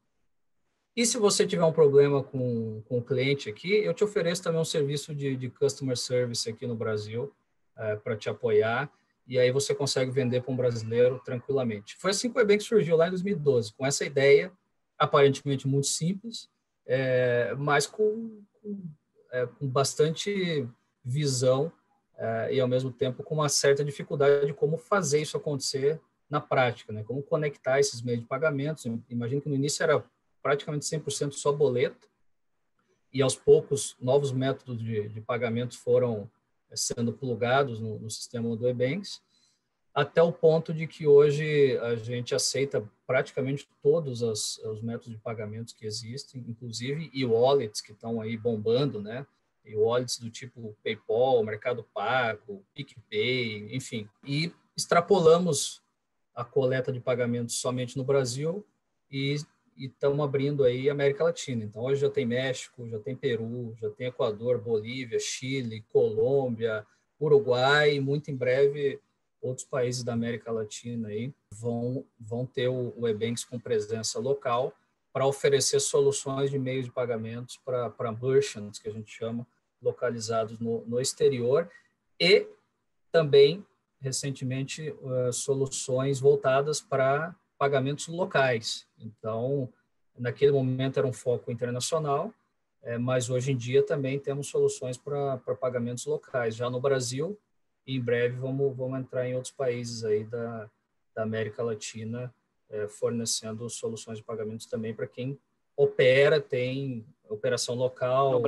E se você tiver um problema com, com o cliente aqui, eu te ofereço também um serviço de, de customer service aqui no Brasil é, para te apoiar. E aí você consegue vender para um brasileiro tranquilamente. Foi assim que o Ebank surgiu lá em 2012, com essa ideia aparentemente muito simples, é, mas com, com, é, com, bastante visão é, e ao mesmo tempo com uma certa dificuldade de como fazer isso acontecer na prática, né? Como conectar esses meios de pagamentos. Imagino que no início era praticamente 100% só boleto, e aos poucos novos métodos de, de pagamento foram eh, sendo plugados no, no sistema do Ebanks. até o ponto de que hoje a gente aceita praticamente todos os, os métodos de pagamentos que existem, inclusive e-wallets que estão aí bombando, né? E-wallets do tipo PayPal, Mercado Pago, PicPay, enfim. E extrapolamos a coleta de pagamentos somente no Brasil e estamos abrindo aí América Latina. Então, hoje já tem México, já tem Peru, já tem Equador, Bolívia, Chile, Colômbia, Uruguai, e muito em breve outros países da América Latina aí vão, vão ter o, o Ebanks com presença local para oferecer soluções de meios de pagamentos para merchants, que a gente chama, localizados no, no exterior, e também, recentemente, uh, soluções voltadas para pagamentos locais. Então, naquele momento era um foco internacional, é, mas hoje em dia também temos soluções para pagamentos locais. Já no Brasil, em breve vamos, vamos entrar em outros países aí da, da América Latina, é, fornecendo soluções de pagamentos também para quem opera, tem operação local,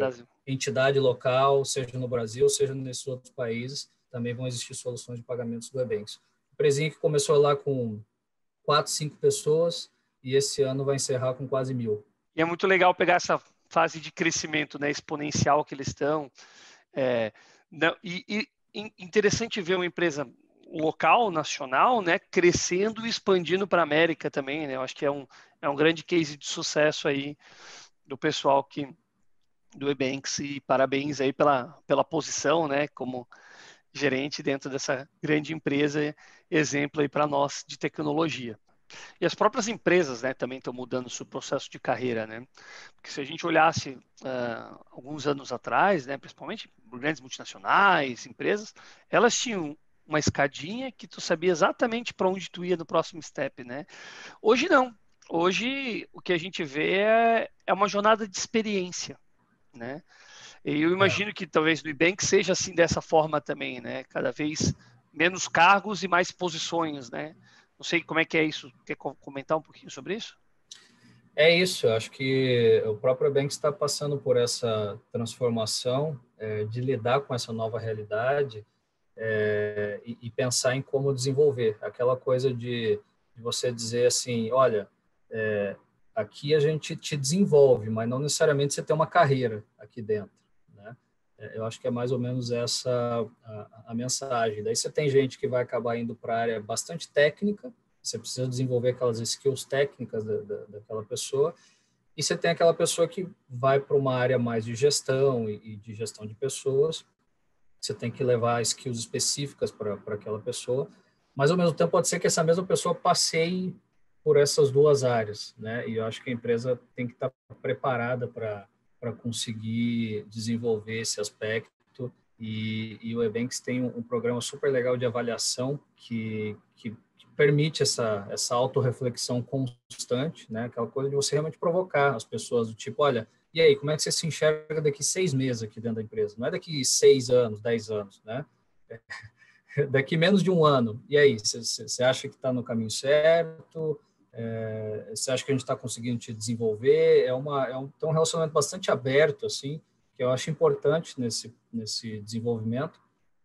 entidade local, seja no Brasil, seja nesses outros países, também vão existir soluções de pagamentos do Ebanks. Empresinha que começou lá com quatro, cinco pessoas e esse ano vai encerrar com quase mil. E é muito legal pegar essa fase de crescimento né, exponencial que eles estão. É, não, e, e, interessante ver uma empresa local, nacional, né, crescendo e expandindo para a América também, né? Eu acho que é um, é um grande case de sucesso aí do pessoal que do Ebanks e parabéns aí pela, pela posição, né, como gerente dentro dessa grande empresa, exemplo aí para nós de tecnologia. E as próprias empresas né, também estão mudando o seu processo de carreira. Né? Porque se a gente olhasse uh, alguns anos atrás, né, principalmente grandes multinacionais, empresas, elas tinham uma escadinha que tu sabia exatamente para onde tu ia no próximo step. Né? Hoje não. Hoje o que a gente vê é, é uma jornada de experiência. Né? E eu imagino é. que talvez no Ibank seja assim dessa forma também, né? Cada vez menos cargos e mais posições, né? Não sei como é que é isso. Quer comentar um pouquinho sobre isso? É isso. Acho que o próprio Bank está passando por essa transformação é, de lidar com essa nova realidade é, e, e, pensar em como desenvolver. Aquela coisa de, de você dizer assim, olha, é, aqui a gente te desenvolve, mas não necessariamente você tem uma carreira aqui dentro. Né? É, eu acho que é mais ou menos essa a, a mensagem. Daí você tem gente que vai acabar indo para a área bastante técnica, você precisa desenvolver aquelas skills técnicas da, da, daquela pessoa, e você tem aquela pessoa que vai para uma área mais de gestão e, e, de gestão de pessoas, você tem que levar skills específicas para aquela pessoa, mas ao mesmo tempo pode ser que essa mesma pessoa passeie por essas duas áreas, né? E eu acho que a empresa tem que estar preparada para para conseguir desenvolver esse aspecto. E, e o Ebanks tem um, um, programa super legal de avaliação que, que, que permite essa, essa autorreflexão constante, né? aquela coisa de você realmente provocar as pessoas do tipo, olha, e aí, como é que você se enxerga daqui seis meses aqui dentro da empresa? Não é daqui seis anos, dez anos, né? daqui menos de um ano. E aí, você acha que está no caminho certo? É, você acha que a gente está conseguindo te desenvolver? É, uma, é um, tem um relacionamento bastante aberto, assim, que eu acho importante nesse, nesse desenvolvimento.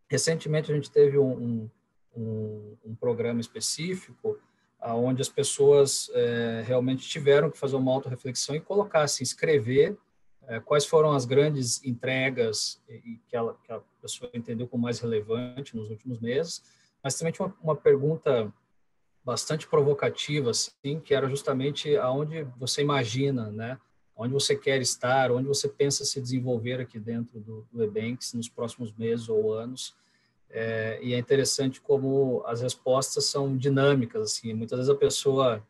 Recentemente, a gente teve um, um, um programa específico onde as pessoas é, realmente tiveram que fazer uma auto-reflexão e colocar, assim, escrever é, quais foram as grandes entregas que, ela, que a pessoa entendeu como mais relevante nos últimos meses, mas também tinha uma, uma pergunta bastante provocativa, assim, que era justamente aonde você imagina, né? Onde você quer estar, onde você pensa se desenvolver aqui dentro do, do Ebanks nos próximos meses ou anos. É, e é interessante como as respostas são dinâmicas, assim. Muitas vezes a pessoa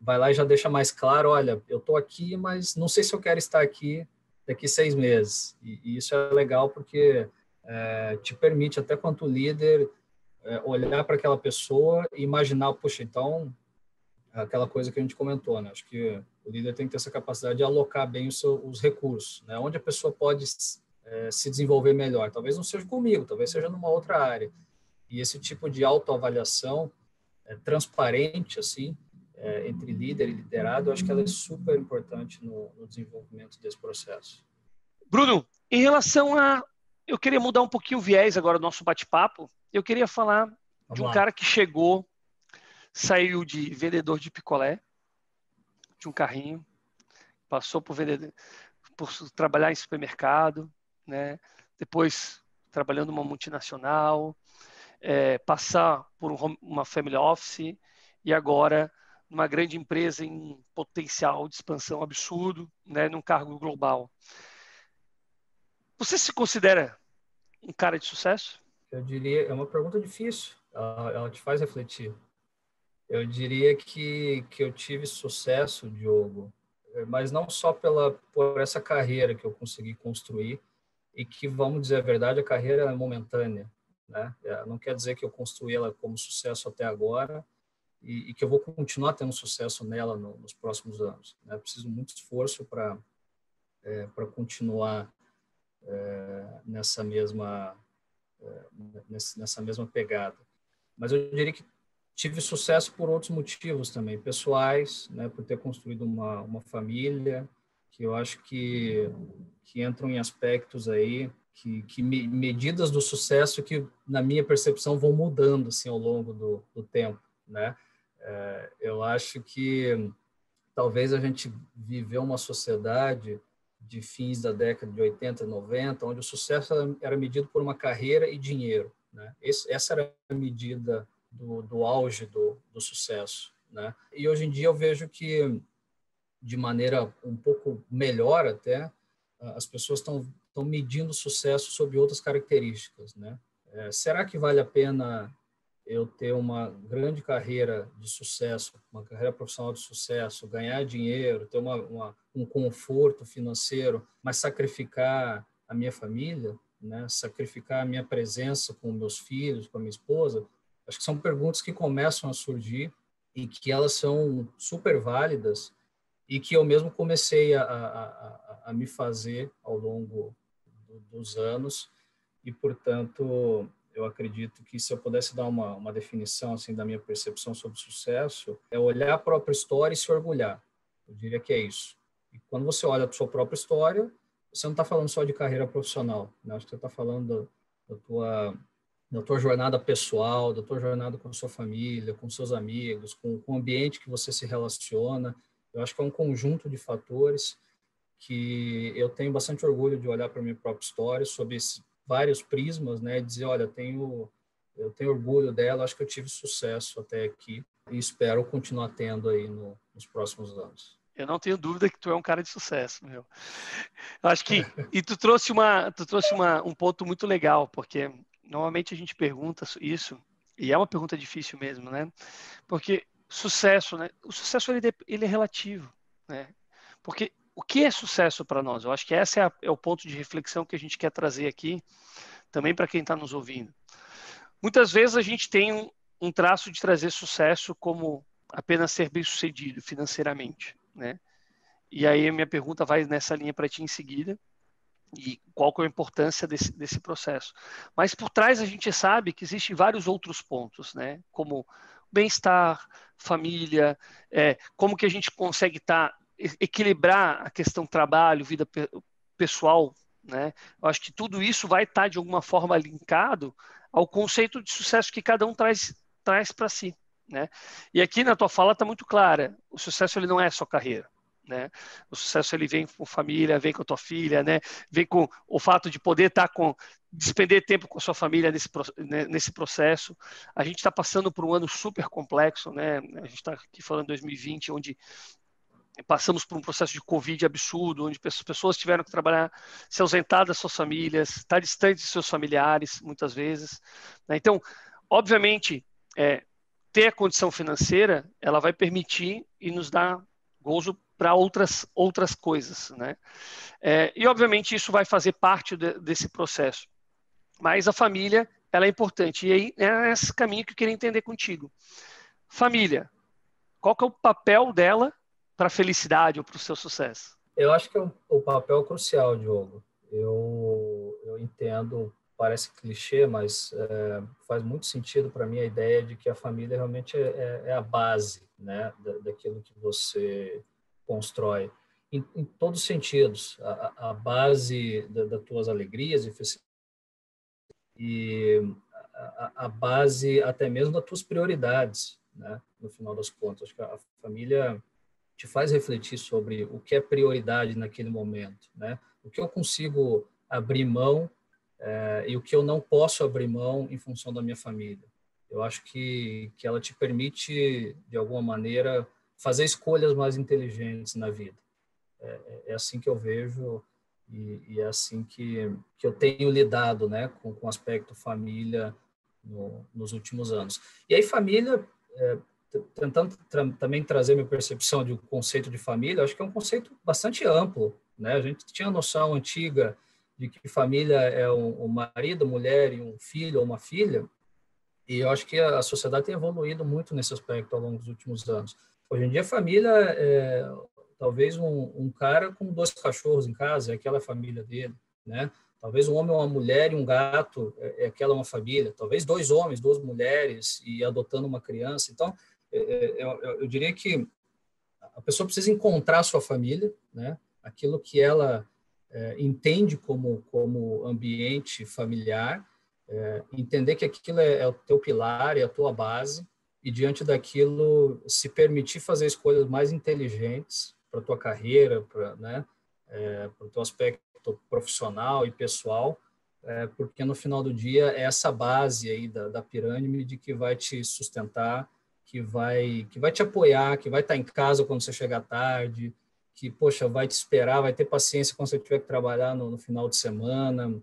vai lá e já deixa mais claro, olha, eu estou aqui, mas não sei se eu quero estar aqui daqui seis meses. E, e isso é legal porque é, te permite, até quanto líder, é, olhar para aquela pessoa e imaginar, puxa, então, aquela coisa que a gente comentou, né? Acho que o líder tem que ter essa capacidade de alocar bem os, seus, os recursos, né? Onde a pessoa pode é, se desenvolver melhor. Talvez não seja comigo, talvez seja numa outra área. E esse tipo de autoavaliação é, transparente, assim, é, entre líder e liderado, acho que ela é super importante no, no desenvolvimento desse processo. Bruno, em relação a eu queria mudar um pouquinho o viés agora do nosso bate-papo eu queria falar de um cara que chegou, saiu de vendedor de picolé, de um carrinho, passou por vendedor, por trabalhar em supermercado, né? Depois trabalhando numa multinacional, é, passar por um, uma family office e agora numa grande empresa em potencial de expansão absurdo, né, num cargo global. Você se considera um cara de sucesso? Eu diria, é uma pergunta difícil, ela, ela te faz refletir. Eu diria que, que eu tive sucesso, Diogo, mas não só pela por essa carreira que eu consegui construir e que, vamos dizer a verdade, a carreira é momentânea. Né? É, não quer dizer que eu construí ela como sucesso até agora e, e que eu vou continuar tendo sucesso nela no, nos próximos anos. Né? Preciso muito esforço para é, para continuar é, nessa mesma nessa mesma pegada. Mas eu diria que tive sucesso por outros motivos também, pessoais, né, por ter construído uma, uma família, que eu acho que, que entram em aspectos aí, que, que medidas do sucesso que, na minha percepção, vão mudando assim, ao longo do, do tempo. Né? É, eu acho que talvez a gente viveu uma sociedade de fins da década de 80, 90, onde o sucesso era medido por uma carreira e dinheiro. Né? Esse, essa era a medida do, do auge do, do sucesso. Né? E hoje em dia eu vejo que, de maneira um pouco melhor até, as pessoas estão medindo sucesso sobre outras características, né? É, será que vale a pena eu ter uma grande carreira de sucesso, uma carreira profissional de sucesso, ganhar dinheiro, ter uma, uma, um conforto financeiro, mas sacrificar a minha família, né? Sacrificar a minha presença com meus filhos, com a minha esposa? Acho que são perguntas que começam a surgir e que elas são super válidas e que eu mesmo comecei a, a, a, a me fazer ao longo dos anos e, portanto, eu acredito que se eu pudesse dar uma, uma definição assim da minha percepção sobre sucesso, é olhar a própria história e se orgulhar. Eu diria que é isso. E quando você olha a sua própria história, você não está falando só de carreira profissional, né? Acho que você está falando da, da tua da tua jornada pessoal, da tua jornada com a sua família, com seus amigos, com, com o ambiente que você se relaciona. Eu acho que é um conjunto de fatores que eu tenho bastante orgulho de olhar para minha própria história, sob esses vários prismas, né, dizer, olha, tenho eu tenho orgulho dela, acho que eu tive sucesso até aqui e espero continuar tendo aí no, nos próximos anos. Eu não tenho dúvida que tu é um cara de sucesso, meu. Eu acho que e tu trouxe uma, tu trouxe uma, um ponto muito legal, porque normalmente a gente pergunta isso e é uma pergunta difícil mesmo, né? Porque sucesso, né? O sucesso ele, ele é relativo, né? Porque o que é sucesso para nós? Eu acho que esse é, a, é, o ponto de reflexão que a gente quer trazer aqui, também para quem está nos ouvindo. Muitas vezes a gente tem um, um, traço de trazer sucesso como apenas ser bem sucedido financeiramente, né? E aí a minha pergunta vai nessa linha para ti em seguida, e qual que é a importância desse, desse processo. Mas por trás a gente sabe que existem vários outros pontos, né? Como bem-estar, família, é, como que a gente consegue estar tá equilibrar a questão trabalho, vida pessoal, né? Eu acho que tudo isso vai estar de alguma forma linkado ao conceito de sucesso que cada um traz traz para si, né? E aqui na tua fala está muito clara, o sucesso ele não é só carreira, né? O sucesso ele vem com família, vem com a tua filha, né? Vem com o fato de poder estar tá com despender tempo com a sua família nesse, né, nesse processo. A gente está passando por um ano super complexo, né? A gente está aqui falando 2020, onde passamos por um processo de Covid absurdo, onde as pessoas tiveram que trabalhar, se ausentar das suas famílias, estar distante de seus familiares, muitas vezes. Né? Então, obviamente, é, ter a condição financeira, ela vai permitir e nos dar gozo para outras, outras coisas. Né? É, e, obviamente, isso vai fazer parte de, desse processo. Mas a família, ela é importante. E aí, é esse caminho que eu queria entender contigo. Família, qual que é o papel dela para a felicidade ou para o seu sucesso? Eu acho que é o papel crucial, Diogo. Eu, eu entendo, parece clichê, mas é, faz muito sentido para mim a ideia de que a família realmente é, é, é a base né, da, daquilo que você constrói. Em, em todos os sentidos, a, a base das tuas alegrias e, e a, a base até mesmo das tuas prioridades, né? No final das contas, acho que a família te faz refletir sobre o que é prioridade naquele momento, né? O que eu consigo abrir mão é, e o que eu não posso abrir mão em função da minha família. Eu acho que, que ela te permite, de alguma maneira, fazer escolhas mais inteligentes na vida. É, é, é assim que eu vejo e, e, é assim que, que eu tenho lidado né, com, com o aspecto família no, nos últimos anos. E aí, família, é, tentando tra também trazer minha percepção de um conceito de família, acho que é um conceito bastante amplo. Né? A gente tinha a noção antiga de que família é um, um marido, mulher e um filho ou uma filha, e eu acho que a sociedade tem evoluído muito nesse aspecto ao longo dos últimos anos. Hoje em dia, família é talvez um, um cara com dois cachorros em casa, é aquela família dele, né? Talvez um homem, uma mulher e um gato, é, é aquela uma família. Talvez dois homens, duas mulheres e adotando uma criança. Então, eu, eu, eu diria que a pessoa precisa encontrar a sua família, né? Aquilo que ela é, entende como como ambiente familiar, é, entender que aquilo é, é, o teu pilar, é a tua base e diante daquilo se permitir fazer escolhas mais inteligentes para tua carreira, para né, é, o teu aspecto profissional e pessoal, é, porque no final do dia é essa base aí da, da pirâmide que vai te sustentar, que vai que vai te apoiar, que vai estar em casa quando você chegar tarde, que poxa vai te esperar, vai ter paciência quando você tiver que trabalhar no, no final de semana,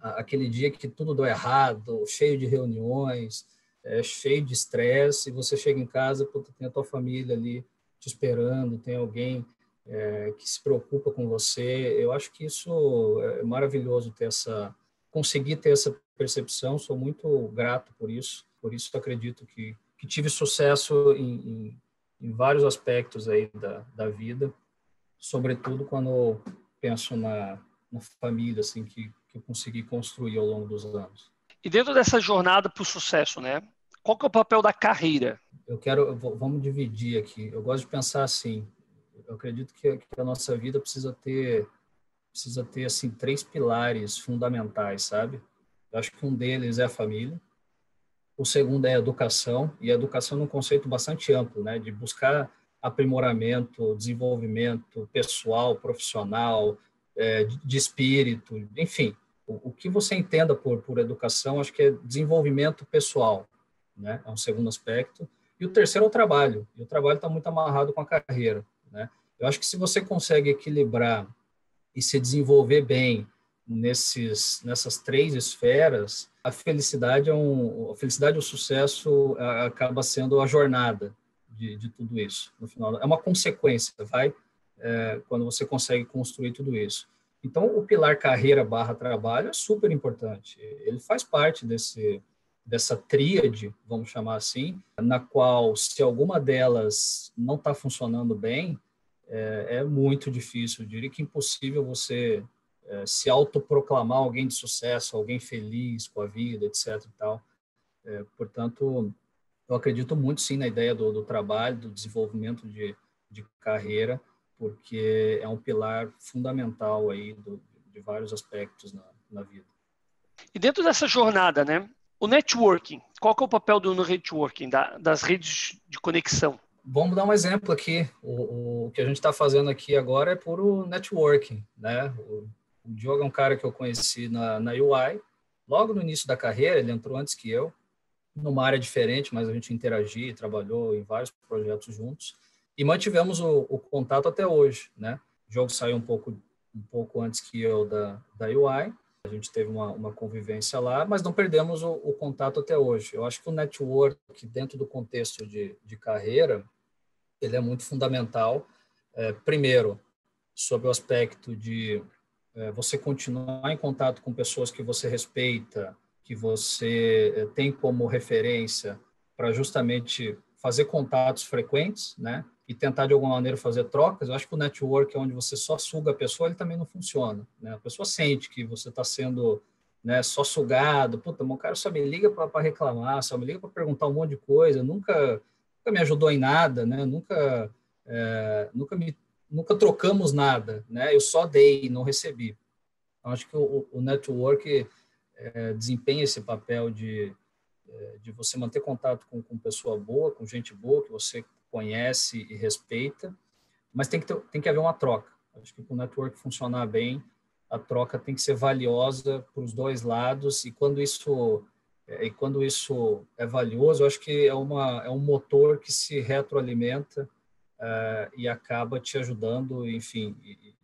aquele dia que tudo deu errado, cheio de reuniões, é, cheio de estresse, e você chega em casa, puta, tem a tua família ali te esperando, tem alguém é, que se preocupa com você. Eu acho que isso é maravilhoso ter essa, conseguir ter essa percepção. Sou muito grato por isso. Por isso acredito que, que tive sucesso em, em, em vários aspectos aí da, da vida, sobretudo quando penso na, na família, assim, que, que eu consegui construir ao longo dos anos. E dentro dessa jornada para o sucesso, né? Qual que é o papel da carreira? Eu quero, vamos dividir aqui. Eu gosto de pensar assim. Eu acredito que, que a nossa vida precisa ter, precisa ter assim três pilares fundamentais, sabe? Eu acho que um deles é a família. O segundo é educação e educação é um conceito bastante amplo, né? De buscar aprimoramento, desenvolvimento pessoal, profissional, é, de espírito, enfim, o, o, que você entenda por, por educação, acho que é desenvolvimento pessoal, né? É um segundo aspecto. E o terceiro é o trabalho. E o trabalho está muito amarrado com a carreira, né? Eu acho que se você consegue equilibrar e se desenvolver bem nesses nessas três esferas, a felicidade é um a felicidade o sucesso acaba sendo a jornada de, de tudo isso. No final é uma consequência, vai é, quando você consegue construir tudo isso. Então, o pilar carreira barra trabalho é super importante. Ele faz parte desse, dessa tríade, vamos chamar assim, na qual, se alguma delas não está funcionando bem, é, é, muito difícil, eu diria que impossível você é, se autoproclamar alguém de sucesso, alguém feliz com a vida, etc. E tal. É, portanto, eu acredito muito sim na ideia do, do trabalho, do desenvolvimento de, de carreira, porque é um pilar fundamental aí do, de vários aspectos na, na vida. E dentro dessa jornada, né, o networking, qual é o papel do networking, da, das redes de conexão? Vamos dar um exemplo aqui. O, o que a gente está fazendo aqui agora é puro networking, né? O, o Diogo é um cara que eu conheci na, na UI, logo no início da carreira, ele entrou antes que eu, numa área diferente, mas a gente interagia e trabalhou em vários projetos juntos e mantivemos o, o, contato até hoje, né? O jogo saiu um pouco um pouco antes que eu da da UI, a gente teve uma, uma convivência lá, mas não perdemos o, o, contato até hoje. Eu acho que o network dentro do contexto de, de carreira ele é muito fundamental. É, primeiro, sob o aspecto de você continuar em contato com pessoas que você respeita, que você é, tem como referência para justamente fazer contatos frequentes, né? e tentar de alguma maneira fazer trocas, eu acho que o network, onde você só suga a pessoa, ele também não funciona. Né? A pessoa sente que você está sendo né, só sugado. Puta, o cara só me liga para reclamar, só me liga para perguntar um monte de coisa, nunca, nunca me ajudou em nada, né? nunca, é, nunca, me, nunca trocamos nada. Né? Eu só dei, não recebi. Então, acho que o, o network é, desempenha esse papel de, é, de você manter contato com, com pessoa boa, com gente boa que você conhece e respeita, mas tem que, ter, tem que haver uma troca. Acho que para o network funcionar bem, a troca tem que ser valiosa para os dois lados e quando isso é, e quando isso é valioso, acho que é uma é um motor que se retroalimenta uh, e acaba te ajudando, enfim,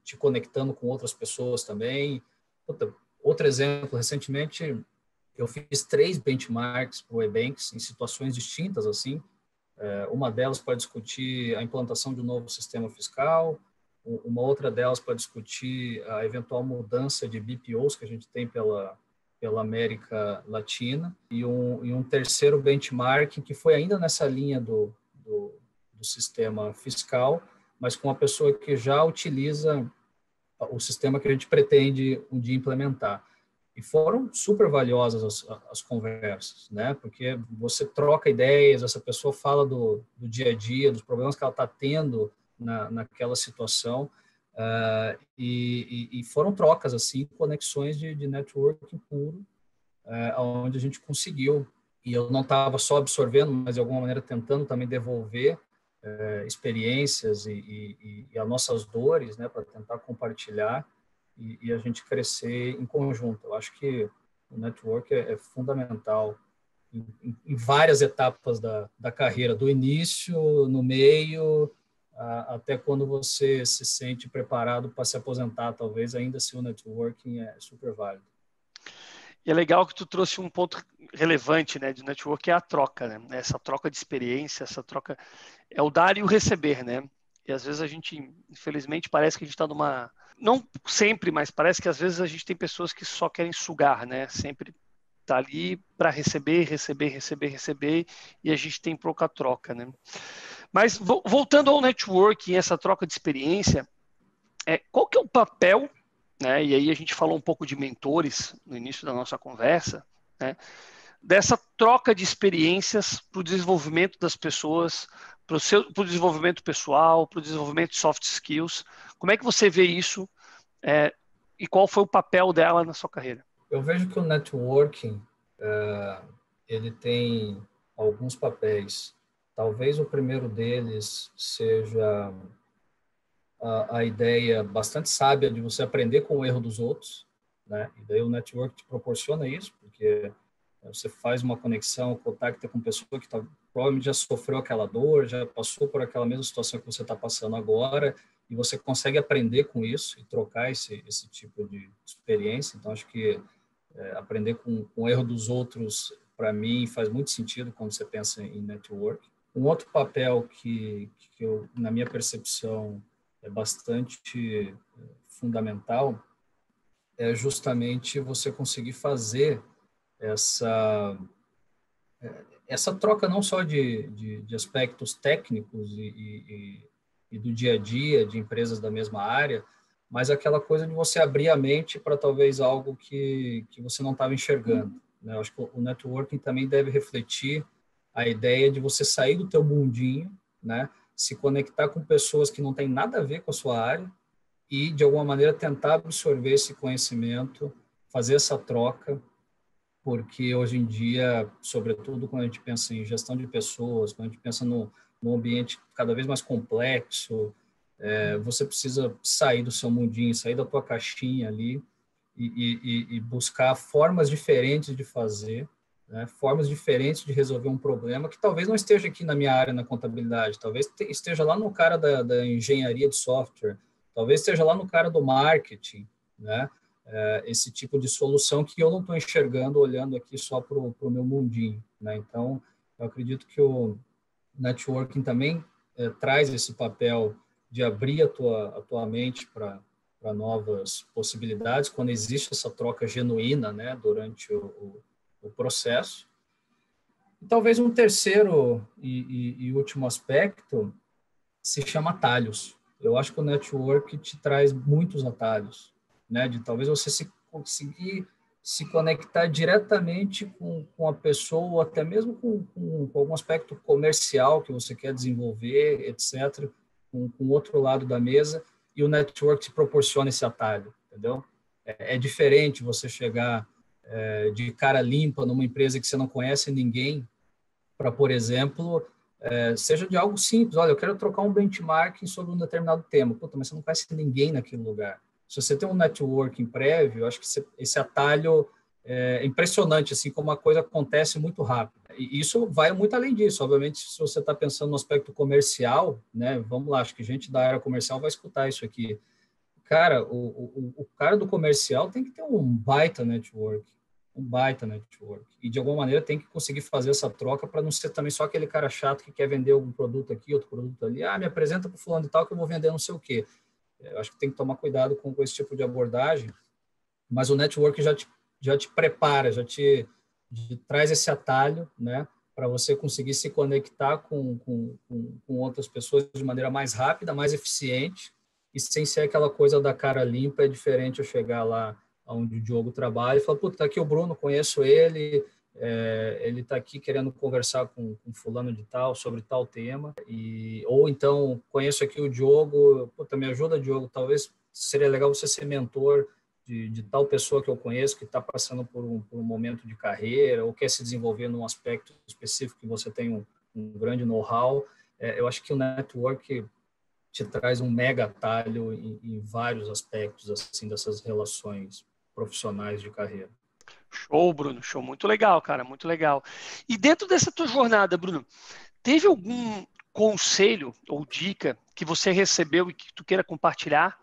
te conectando com outras pessoas também. Outra, outro exemplo, recentemente eu fiz três benchmarks para o Ebanks em situações distintas assim. Uh, uma delas para discutir a implantação de um novo sistema fiscal, uma outra delas para discutir a eventual mudança de BPOs que a gente tem pela pela América Latina e um, e um terceiro benchmark que foi ainda nessa linha do, do, do sistema fiscal, mas com uma pessoa que já utiliza o sistema que a gente pretende um dia implementar. E foram super valiosas as, as conversas, né? Porque você troca ideias, essa pessoa fala do, do dia a dia, dos problemas que ela está tendo na, naquela situação, Uh, e, e, foram trocas, assim, conexões de, de networking puro, uh, onde a gente conseguiu. E eu não estava só absorvendo, mas de alguma maneira tentando também devolver uh, experiências e, e, e, as nossas dores, né, para tentar compartilhar e, e, a gente crescer em conjunto. Eu acho que o network é, é fundamental em, em, em, várias etapas da, da carreira, do início, no meio até quando você se sente preparado para se aposentar, talvez ainda assim o networking é super válido. E é legal que tu trouxe um ponto relevante, né, de network é a troca, né? Essa troca de experiência, essa troca é o dar e o receber, né? E às vezes a gente, infelizmente, parece que a gente está numa, não sempre, mas parece que às vezes a gente tem pessoas que só querem sugar, né? Sempre tá ali para receber, receber, receber, receber, e a gente tem pouca troca, né? Mas voltando ao networking, essa troca de experiência, é, qual que é o papel, né, e aí a gente falou um pouco de mentores no início da nossa conversa, né, dessa troca de experiências para o desenvolvimento das pessoas, para o desenvolvimento pessoal, para o desenvolvimento de soft skills. Como é que você vê isso é, e qual foi o papel dela na sua carreira? Eu vejo que o networking uh, ele tem alguns papéis. Talvez o primeiro deles seja a, a, ideia bastante sábia de você aprender com o erro dos outros, né? E daí o network te proporciona isso, porque você faz uma conexão, contacta com pessoa que tá, provavelmente já sofreu aquela dor, já passou por aquela mesma situação que você está passando agora, e você consegue aprender com isso e trocar esse, esse tipo de experiência. Então, acho que é, aprender com, com o erro dos outros, para mim, faz muito sentido quando você pensa em network. Um outro papel que, que eu, na minha percepção, é bastante é, fundamental é justamente você conseguir fazer essa é, essa troca não só de, de, de aspectos técnicos e, e, e, do dia a dia de empresas da mesma área, mas aquela coisa de você abrir a mente para talvez algo que, que você não estava enxergando. Né? Acho que o networking também deve refletir a ideia de você sair do teu mundinho, né? Se conectar com pessoas que não têm nada a ver com a sua área e de alguma maneira tentar absorver esse conhecimento, fazer essa troca, porque hoje em dia, sobretudo quando a gente pensa em gestão de pessoas, quando a gente pensa no, no ambiente cada vez mais complexo, é, você precisa sair do seu mundinho, sair da tua caixinha ali e, e, e buscar formas diferentes de fazer né, formas diferentes de resolver um problema que talvez não esteja aqui na minha área na contabilidade, talvez esteja lá no cara da, da engenharia de software, talvez esteja lá no cara do marketing, né? É, esse tipo de solução que eu não estou enxergando olhando aqui só para o meu mundinho, né? Então, eu acredito que o networking também é, traz esse papel de abrir a tua, a tua mente para novas possibilidades, quando existe essa troca genuína, né, durante o, o o processo. E talvez um terceiro e, e, e, último aspecto se chama atalhos. Eu acho que o network te traz muitos atalhos, né? De talvez você se conseguir se conectar diretamente com, com a pessoa, ou até mesmo com, com, com, algum aspecto comercial que você quer desenvolver, etc., com, com outro lado da mesa, e o network te proporciona esse atalho, entendeu? É, é diferente você chegar é, de cara limpa numa empresa que você não conhece ninguém, para, por exemplo, é, seja de algo simples. Olha, eu quero trocar um benchmarking sobre um determinado tema. Puta, mas você não conhece ninguém naquele lugar. Se você tem um networking prévio, acho que esse atalho é impressionante, assim como a coisa acontece muito rápido. E isso vai muito além disso. Obviamente, se você está pensando no aspecto comercial, né? Vamos lá, acho que gente da área comercial vai escutar isso aqui. Cara, o, o, o cara do comercial tem que ter um baita network, um baita network. E de alguma maneira tem que conseguir fazer essa troca para não ser também só aquele cara chato que quer vender algum produto aqui, outro produto ali. Ah, me apresenta para o fulano e tal que eu vou vender não sei o quê. Eu acho que tem que tomar cuidado com, esse tipo de abordagem. Mas o network já te, já te prepara, já te, te traz esse atalho, né? Para você conseguir se conectar com, com, com, com outras pessoas de maneira mais rápida, mais eficiente e sem ser aquela coisa da cara limpa. É diferente eu chegar lá onde o Diogo trabalha e falar, puta, tá aqui o Bruno, conheço ele, é, ele está aqui querendo conversar com, com, fulano de tal sobre tal tema e ou então conheço aqui o Diogo, puta, me ajuda Diogo, talvez seria legal você ser mentor de, de tal pessoa que eu conheço que está passando por um, por um, momento de carreira ou quer se desenvolver num aspecto específico que você tem um, um grande know-how. É, eu acho que o network te traz um mega atalho em, em vários aspectos assim dessas relações profissionais de carreira. Show, Bruno, show, muito legal, cara, muito legal. E dentro dessa tua jornada, Bruno, teve algum conselho ou dica que você recebeu e que tu queira compartilhar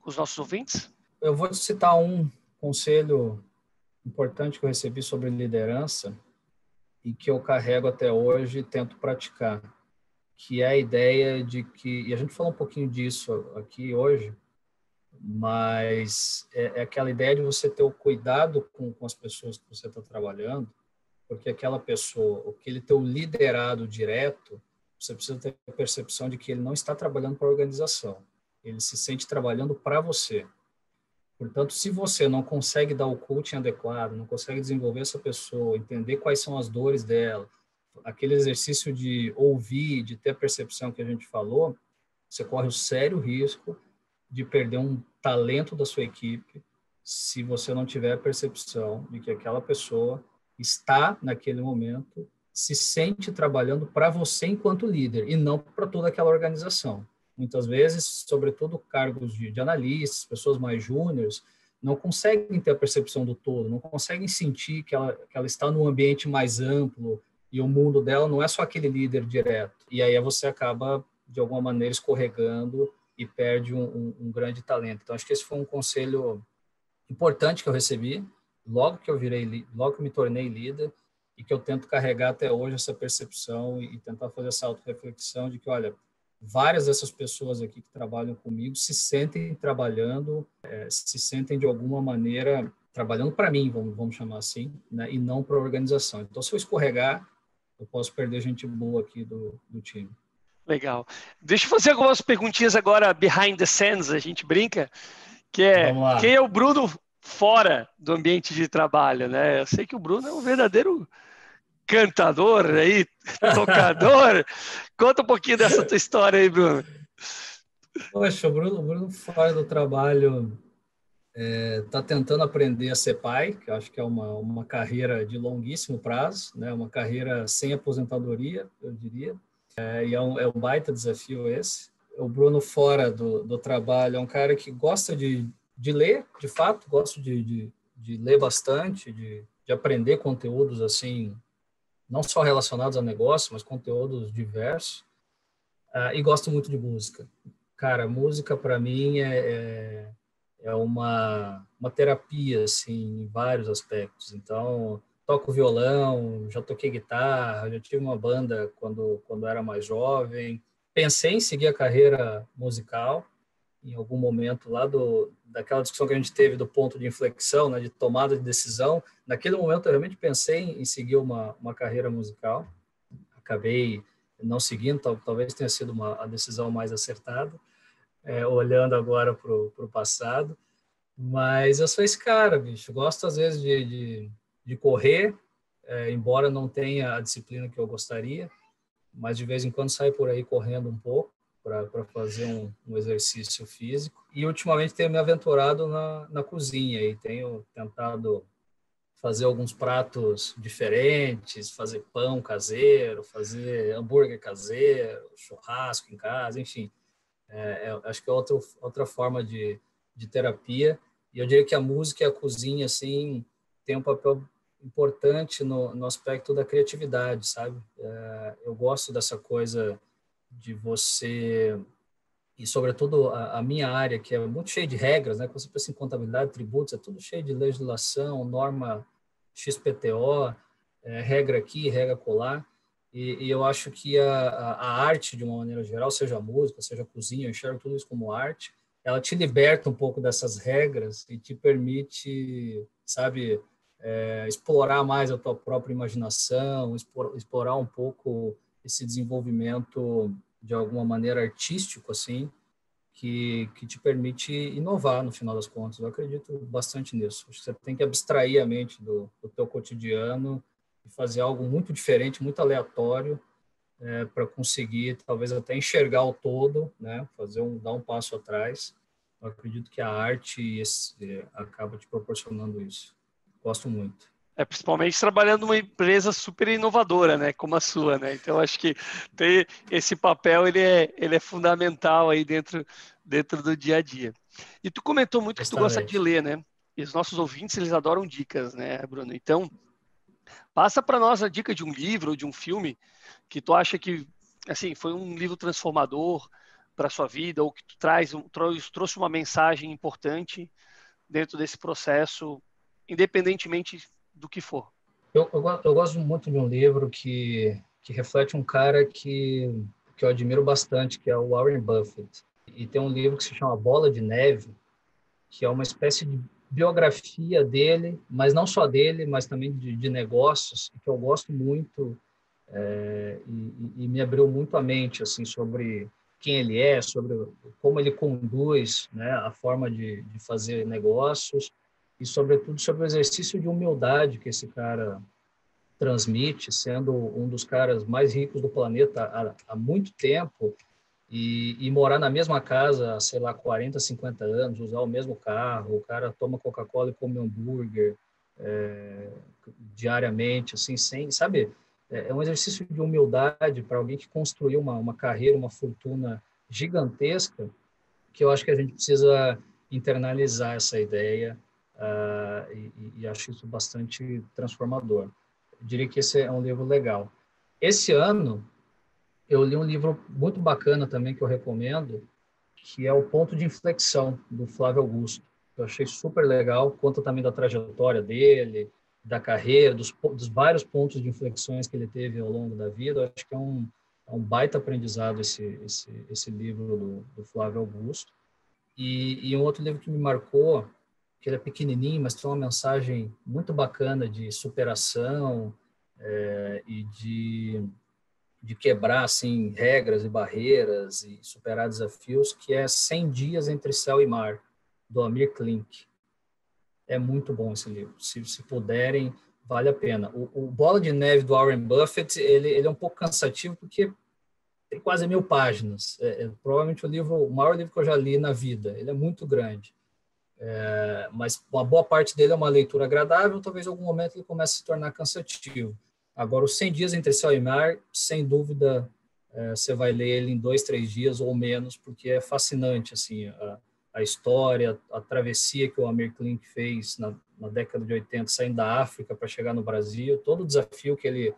com os nossos ouvintes? Eu vou citar um conselho importante que eu recebi sobre liderança e que eu carrego até hoje e tento praticar, que é a ideia de que, e a gente falou um pouquinho disso aqui hoje, mas é, é, aquela ideia de você ter o cuidado com, com as pessoas que você está trabalhando, porque aquela pessoa, aquele teu liderado direto, você precisa ter a percepção de que ele não está trabalhando para a organização, ele se sente trabalhando para você. Portanto, se você não consegue dar o coaching adequado, não consegue desenvolver essa pessoa, entender quais são as dores dela, aquele exercício de ouvir, de ter a percepção que a gente falou, você corre o sério risco de perder um talento da sua equipe se você não tiver a percepção de que aquela pessoa está naquele momento se sente trabalhando para você enquanto líder e não para toda aquela organização. Muitas vezes, sobretudo cargos de, de analistas, pessoas mais júniores, não conseguem ter a percepção do todo, não conseguem sentir que ela, que ela está num ambiente mais amplo e o mundo dela não é só aquele líder direto. E aí você acaba, de alguma maneira, escorregando e perde um, um, um, grande talento. Então, acho que esse foi um conselho importante que eu recebi logo que eu virei, logo que me tornei líder e que eu tento carregar até hoje essa percepção e, e tentar fazer essa auto-reflexão de que, olha, várias dessas pessoas aqui que trabalham comigo se sentem trabalhando, é, se sentem de alguma maneira trabalhando para mim, vamos, vamos chamar assim, né, e não para a organização. Então, se eu escorregar, eu posso perder gente boa aqui do, do time. Legal. Deixa eu fazer algumas perguntinhas agora behind the scenes, a gente brinca, que é quem é o Bruno fora do ambiente de trabalho, né? Eu sei que o Bruno é um verdadeiro cantador aí, tocador. Conta um pouquinho dessa tua história aí, Bruno. Poxa, o Bruno, Bruno fora do trabalho está é, tentando aprender a ser pai, que eu acho que é uma, uma carreira de longuíssimo prazo, né? uma carreira sem aposentadoria, eu diria. É, e é um, é um baita desafio esse. O Bruno, fora do, do trabalho, é um cara que gosta de, de ler, de fato, gosta de, de, de ler bastante, de, de aprender conteúdos assim, não só relacionados a negócio, mas conteúdos diversos. Uh, e gosto muito de música. Cara, música para mim é, é, é, uma, uma terapia, assim, em vários aspectos. Então, toco violão, já toquei guitarra, já tive uma banda quando, quando era mais jovem. Pensei em seguir a carreira musical em algum momento lá do daquela discussão que a gente teve do ponto de inflexão, né, de tomada de decisão. Naquele momento eu realmente pensei em seguir uma, uma carreira musical. Acabei não seguindo, talvez tenha sido uma a decisão mais acertada, é, olhando agora para o passado. Mas eu sou esse cara, bicho. Gosto às vezes de, de de correr, é, embora não tenha a disciplina que eu gostaria, mas de vez em quando saio por aí correndo um pouco para fazer um, um, exercício físico. E ultimamente tenho me aventurado na, na cozinha e tenho tentado fazer alguns pratos diferentes, fazer pão caseiro, fazer hambúrguer caseiro, churrasco em casa, enfim. É, é, acho que é outra, outra forma de, de terapia. E eu diria que a música e a cozinha, assim, tem um papel importante no, no aspecto da criatividade, sabe? É, eu gosto dessa coisa de você e sobretudo a, a, minha área que é muito cheia de regras, né? Quando você pensa em contabilidade, tributos, é tudo cheio de legislação, norma XPTO, é, regra aqui, regra colar. E, e eu acho que a, a, arte, de uma maneira geral, seja a música, seja a cozinha, eu enxergo tudo isso como arte, ela te liberta um pouco dessas regras e te permite, sabe, é, explorar mais a tua própria imaginação, explorar um pouco esse desenvolvimento de alguma maneira artístico, assim, que, que te permite inovar no final das contas. Eu acredito bastante nisso. Você tem que abstrair a mente do, do teu cotidiano e fazer algo muito diferente, muito aleatório, é, para conseguir talvez até enxergar o todo, né? Fazer um dar um passo atrás. Eu acredito que a arte esse, é, acaba te proporcionando isso. Gosto muito. É, principalmente trabalhando numa empresa super inovadora, né, como a sua, né? Então acho que ter esse papel ele é, ele é fundamental aí dentro dentro do dia a dia. E tu comentou muito que tu gosta de ler, né? E os nossos ouvintes eles adoram dicas, né, Bruno? Então passa para nós a dica de um livro ou de um filme que tu acha que assim foi um livro transformador para sua vida ou que tu traz trouxe uma mensagem importante dentro desse processo independentemente do que for. Eu, eu, eu, gosto muito de um livro que, que reflete um cara que, que eu admiro bastante, que é o Warren Buffett. E tem um livro que se chama Bola de Neve, que é uma espécie de biografia dele, mas não só dele, mas também de, de negócios, que eu gosto muito é, e, e, me abriu muito a mente assim sobre quem ele é, sobre como ele conduz né, a forma de, de fazer negócios e, sobretudo, sobre o exercício de humildade que esse cara transmite, sendo um dos caras mais ricos do planeta há, há muito tempo e, e, morar na mesma casa, sei lá, 40, 50 anos, usar o mesmo carro, o cara toma Coca-Cola e come hambúrguer é, diariamente, assim, sem, sabe? É, é um exercício de humildade para alguém que construiu uma, uma carreira, uma fortuna gigantesca, que eu acho que a gente precisa internalizar essa ideia uh, e, e, acho isso bastante transformador. Eu diria que esse é um livro legal. Esse ano, eu li um livro muito bacana também que eu recomendo, que é O Ponto de Inflexão, do Flávio Augusto. Eu achei super legal, conta também da trajetória dele, da carreira, dos, dos vários pontos de inflexões que ele teve ao longo da vida. Eu acho que é um, é um baita aprendizado esse, esse, esse livro do, do Flávio Augusto. E, e, um outro livro que me marcou que ele é pequenininho, mas tem uma mensagem muito bacana de superação é, e de, de quebrar assim regras e barreiras e superar desafios, que é 100 dias entre céu e mar, do Amir Klink. É muito bom esse livro. Se, se puderem, vale a pena. O, o, Bola de Neve do Warren Buffett, ele, ele é um pouco cansativo porque tem quase mil páginas. É, é, provavelmente o livro, o maior livro que eu já li na vida. Ele é muito grande. É, mas uma boa parte dele é uma leitura agradável, talvez em algum momento ele comece a se tornar cansativo. Agora, os 100 dias entre céu e mar, sem dúvida, é, você vai ler ele em dois, três dias ou menos, porque é fascinante assim a, a história, a travessia que o Amir Klink fez na, na década de 80, saindo da África para chegar no Brasil, todo o desafio que ele,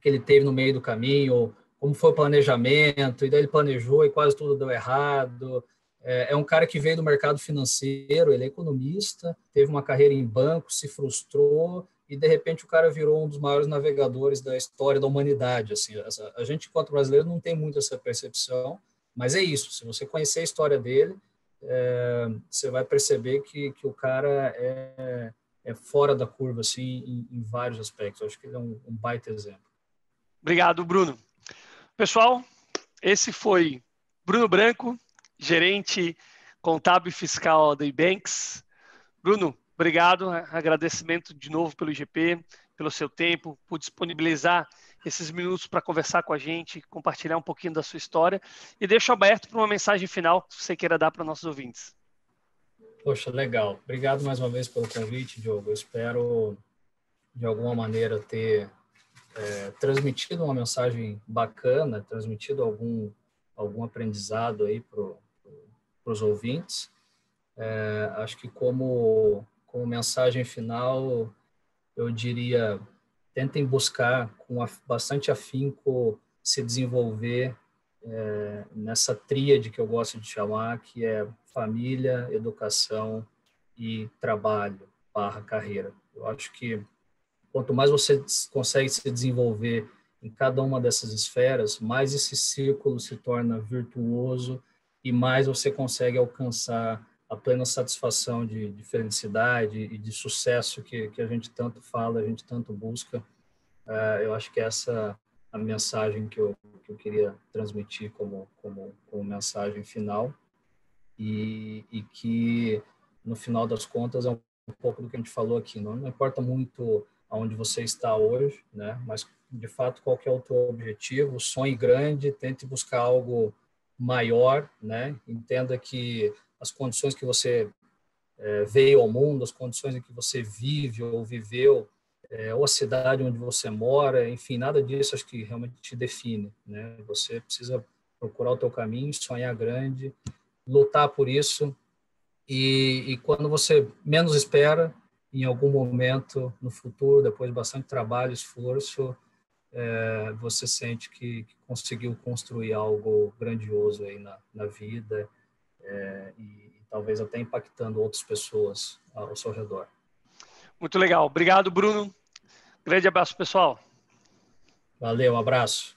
que ele teve no meio do caminho, como foi o planejamento, e daí ele planejou e quase tudo deu errado, é, é um cara que veio do mercado financeiro, ele é economista, teve uma carreira em banco, se frustrou e de repente o cara virou um dos maiores navegadores da história da humanidade. Assim, a gente enquanto brasileiro não tem muito essa percepção, mas é isso. Se você conhecer a história dele, é, você vai perceber que, que o cara é, é fora da curva assim em, em vários aspectos. Eu acho que ele é um, um baita exemplo. Obrigado, Bruno. Pessoal, esse foi Bruno Branco, gerente contábil fiscal da Ibanks. Bruno, obrigado. Agradecimento de novo pelo IGP, pelo seu tempo, por disponibilizar esses minutos para conversar com a gente, compartilhar um pouquinho da sua história. E deixo aberto para uma mensagem final que você queira dar para nossos ouvintes. Poxa, legal. Obrigado mais uma vez pelo convite, Diogo. Eu espero de alguma maneira, ter é, transmitido uma mensagem bacana, transmitido algum, algum aprendizado aí para os ouvintes. É, acho que como, como mensagem final, eu diria, tentem buscar com bastante afinco se desenvolver é, nessa tríade que eu gosto de chamar, que é família, educação e trabalho barra carreira. Eu acho que quanto mais você consegue se desenvolver em cada uma dessas esferas, mais esse círculo se torna virtuoso e mais você consegue alcançar a plena satisfação de, de felicidade e de sucesso que, que a gente tanto fala, a gente tanto busca. Uh, eu acho que essa a mensagem que eu, que eu queria transmitir como, como, como mensagem final e, e que, no final das contas, é um pouco do que a gente falou aqui. Não, não importa muito aonde você está hoje, né? Mas de fato qual é o teu objetivo? Sonhe grande, tente buscar algo maior, né? Entenda que as condições que você é, veio ao mundo, as condições em que você vive ou viveu, é, ou a cidade onde você mora, enfim, nada disso acho que realmente te define, né? Você precisa procurar o teu caminho, sonhar grande, lutar por isso e, e quando você menos espera, em algum momento no futuro, depois de bastante trabalho, esforço, é, você sente que, que, conseguiu construir algo grandioso aí na, na vida é, e, e, talvez até impactando outras pessoas ao seu redor. Muito legal. Obrigado, Bruno. Grande abraço, pessoal. Valeu, um abraço.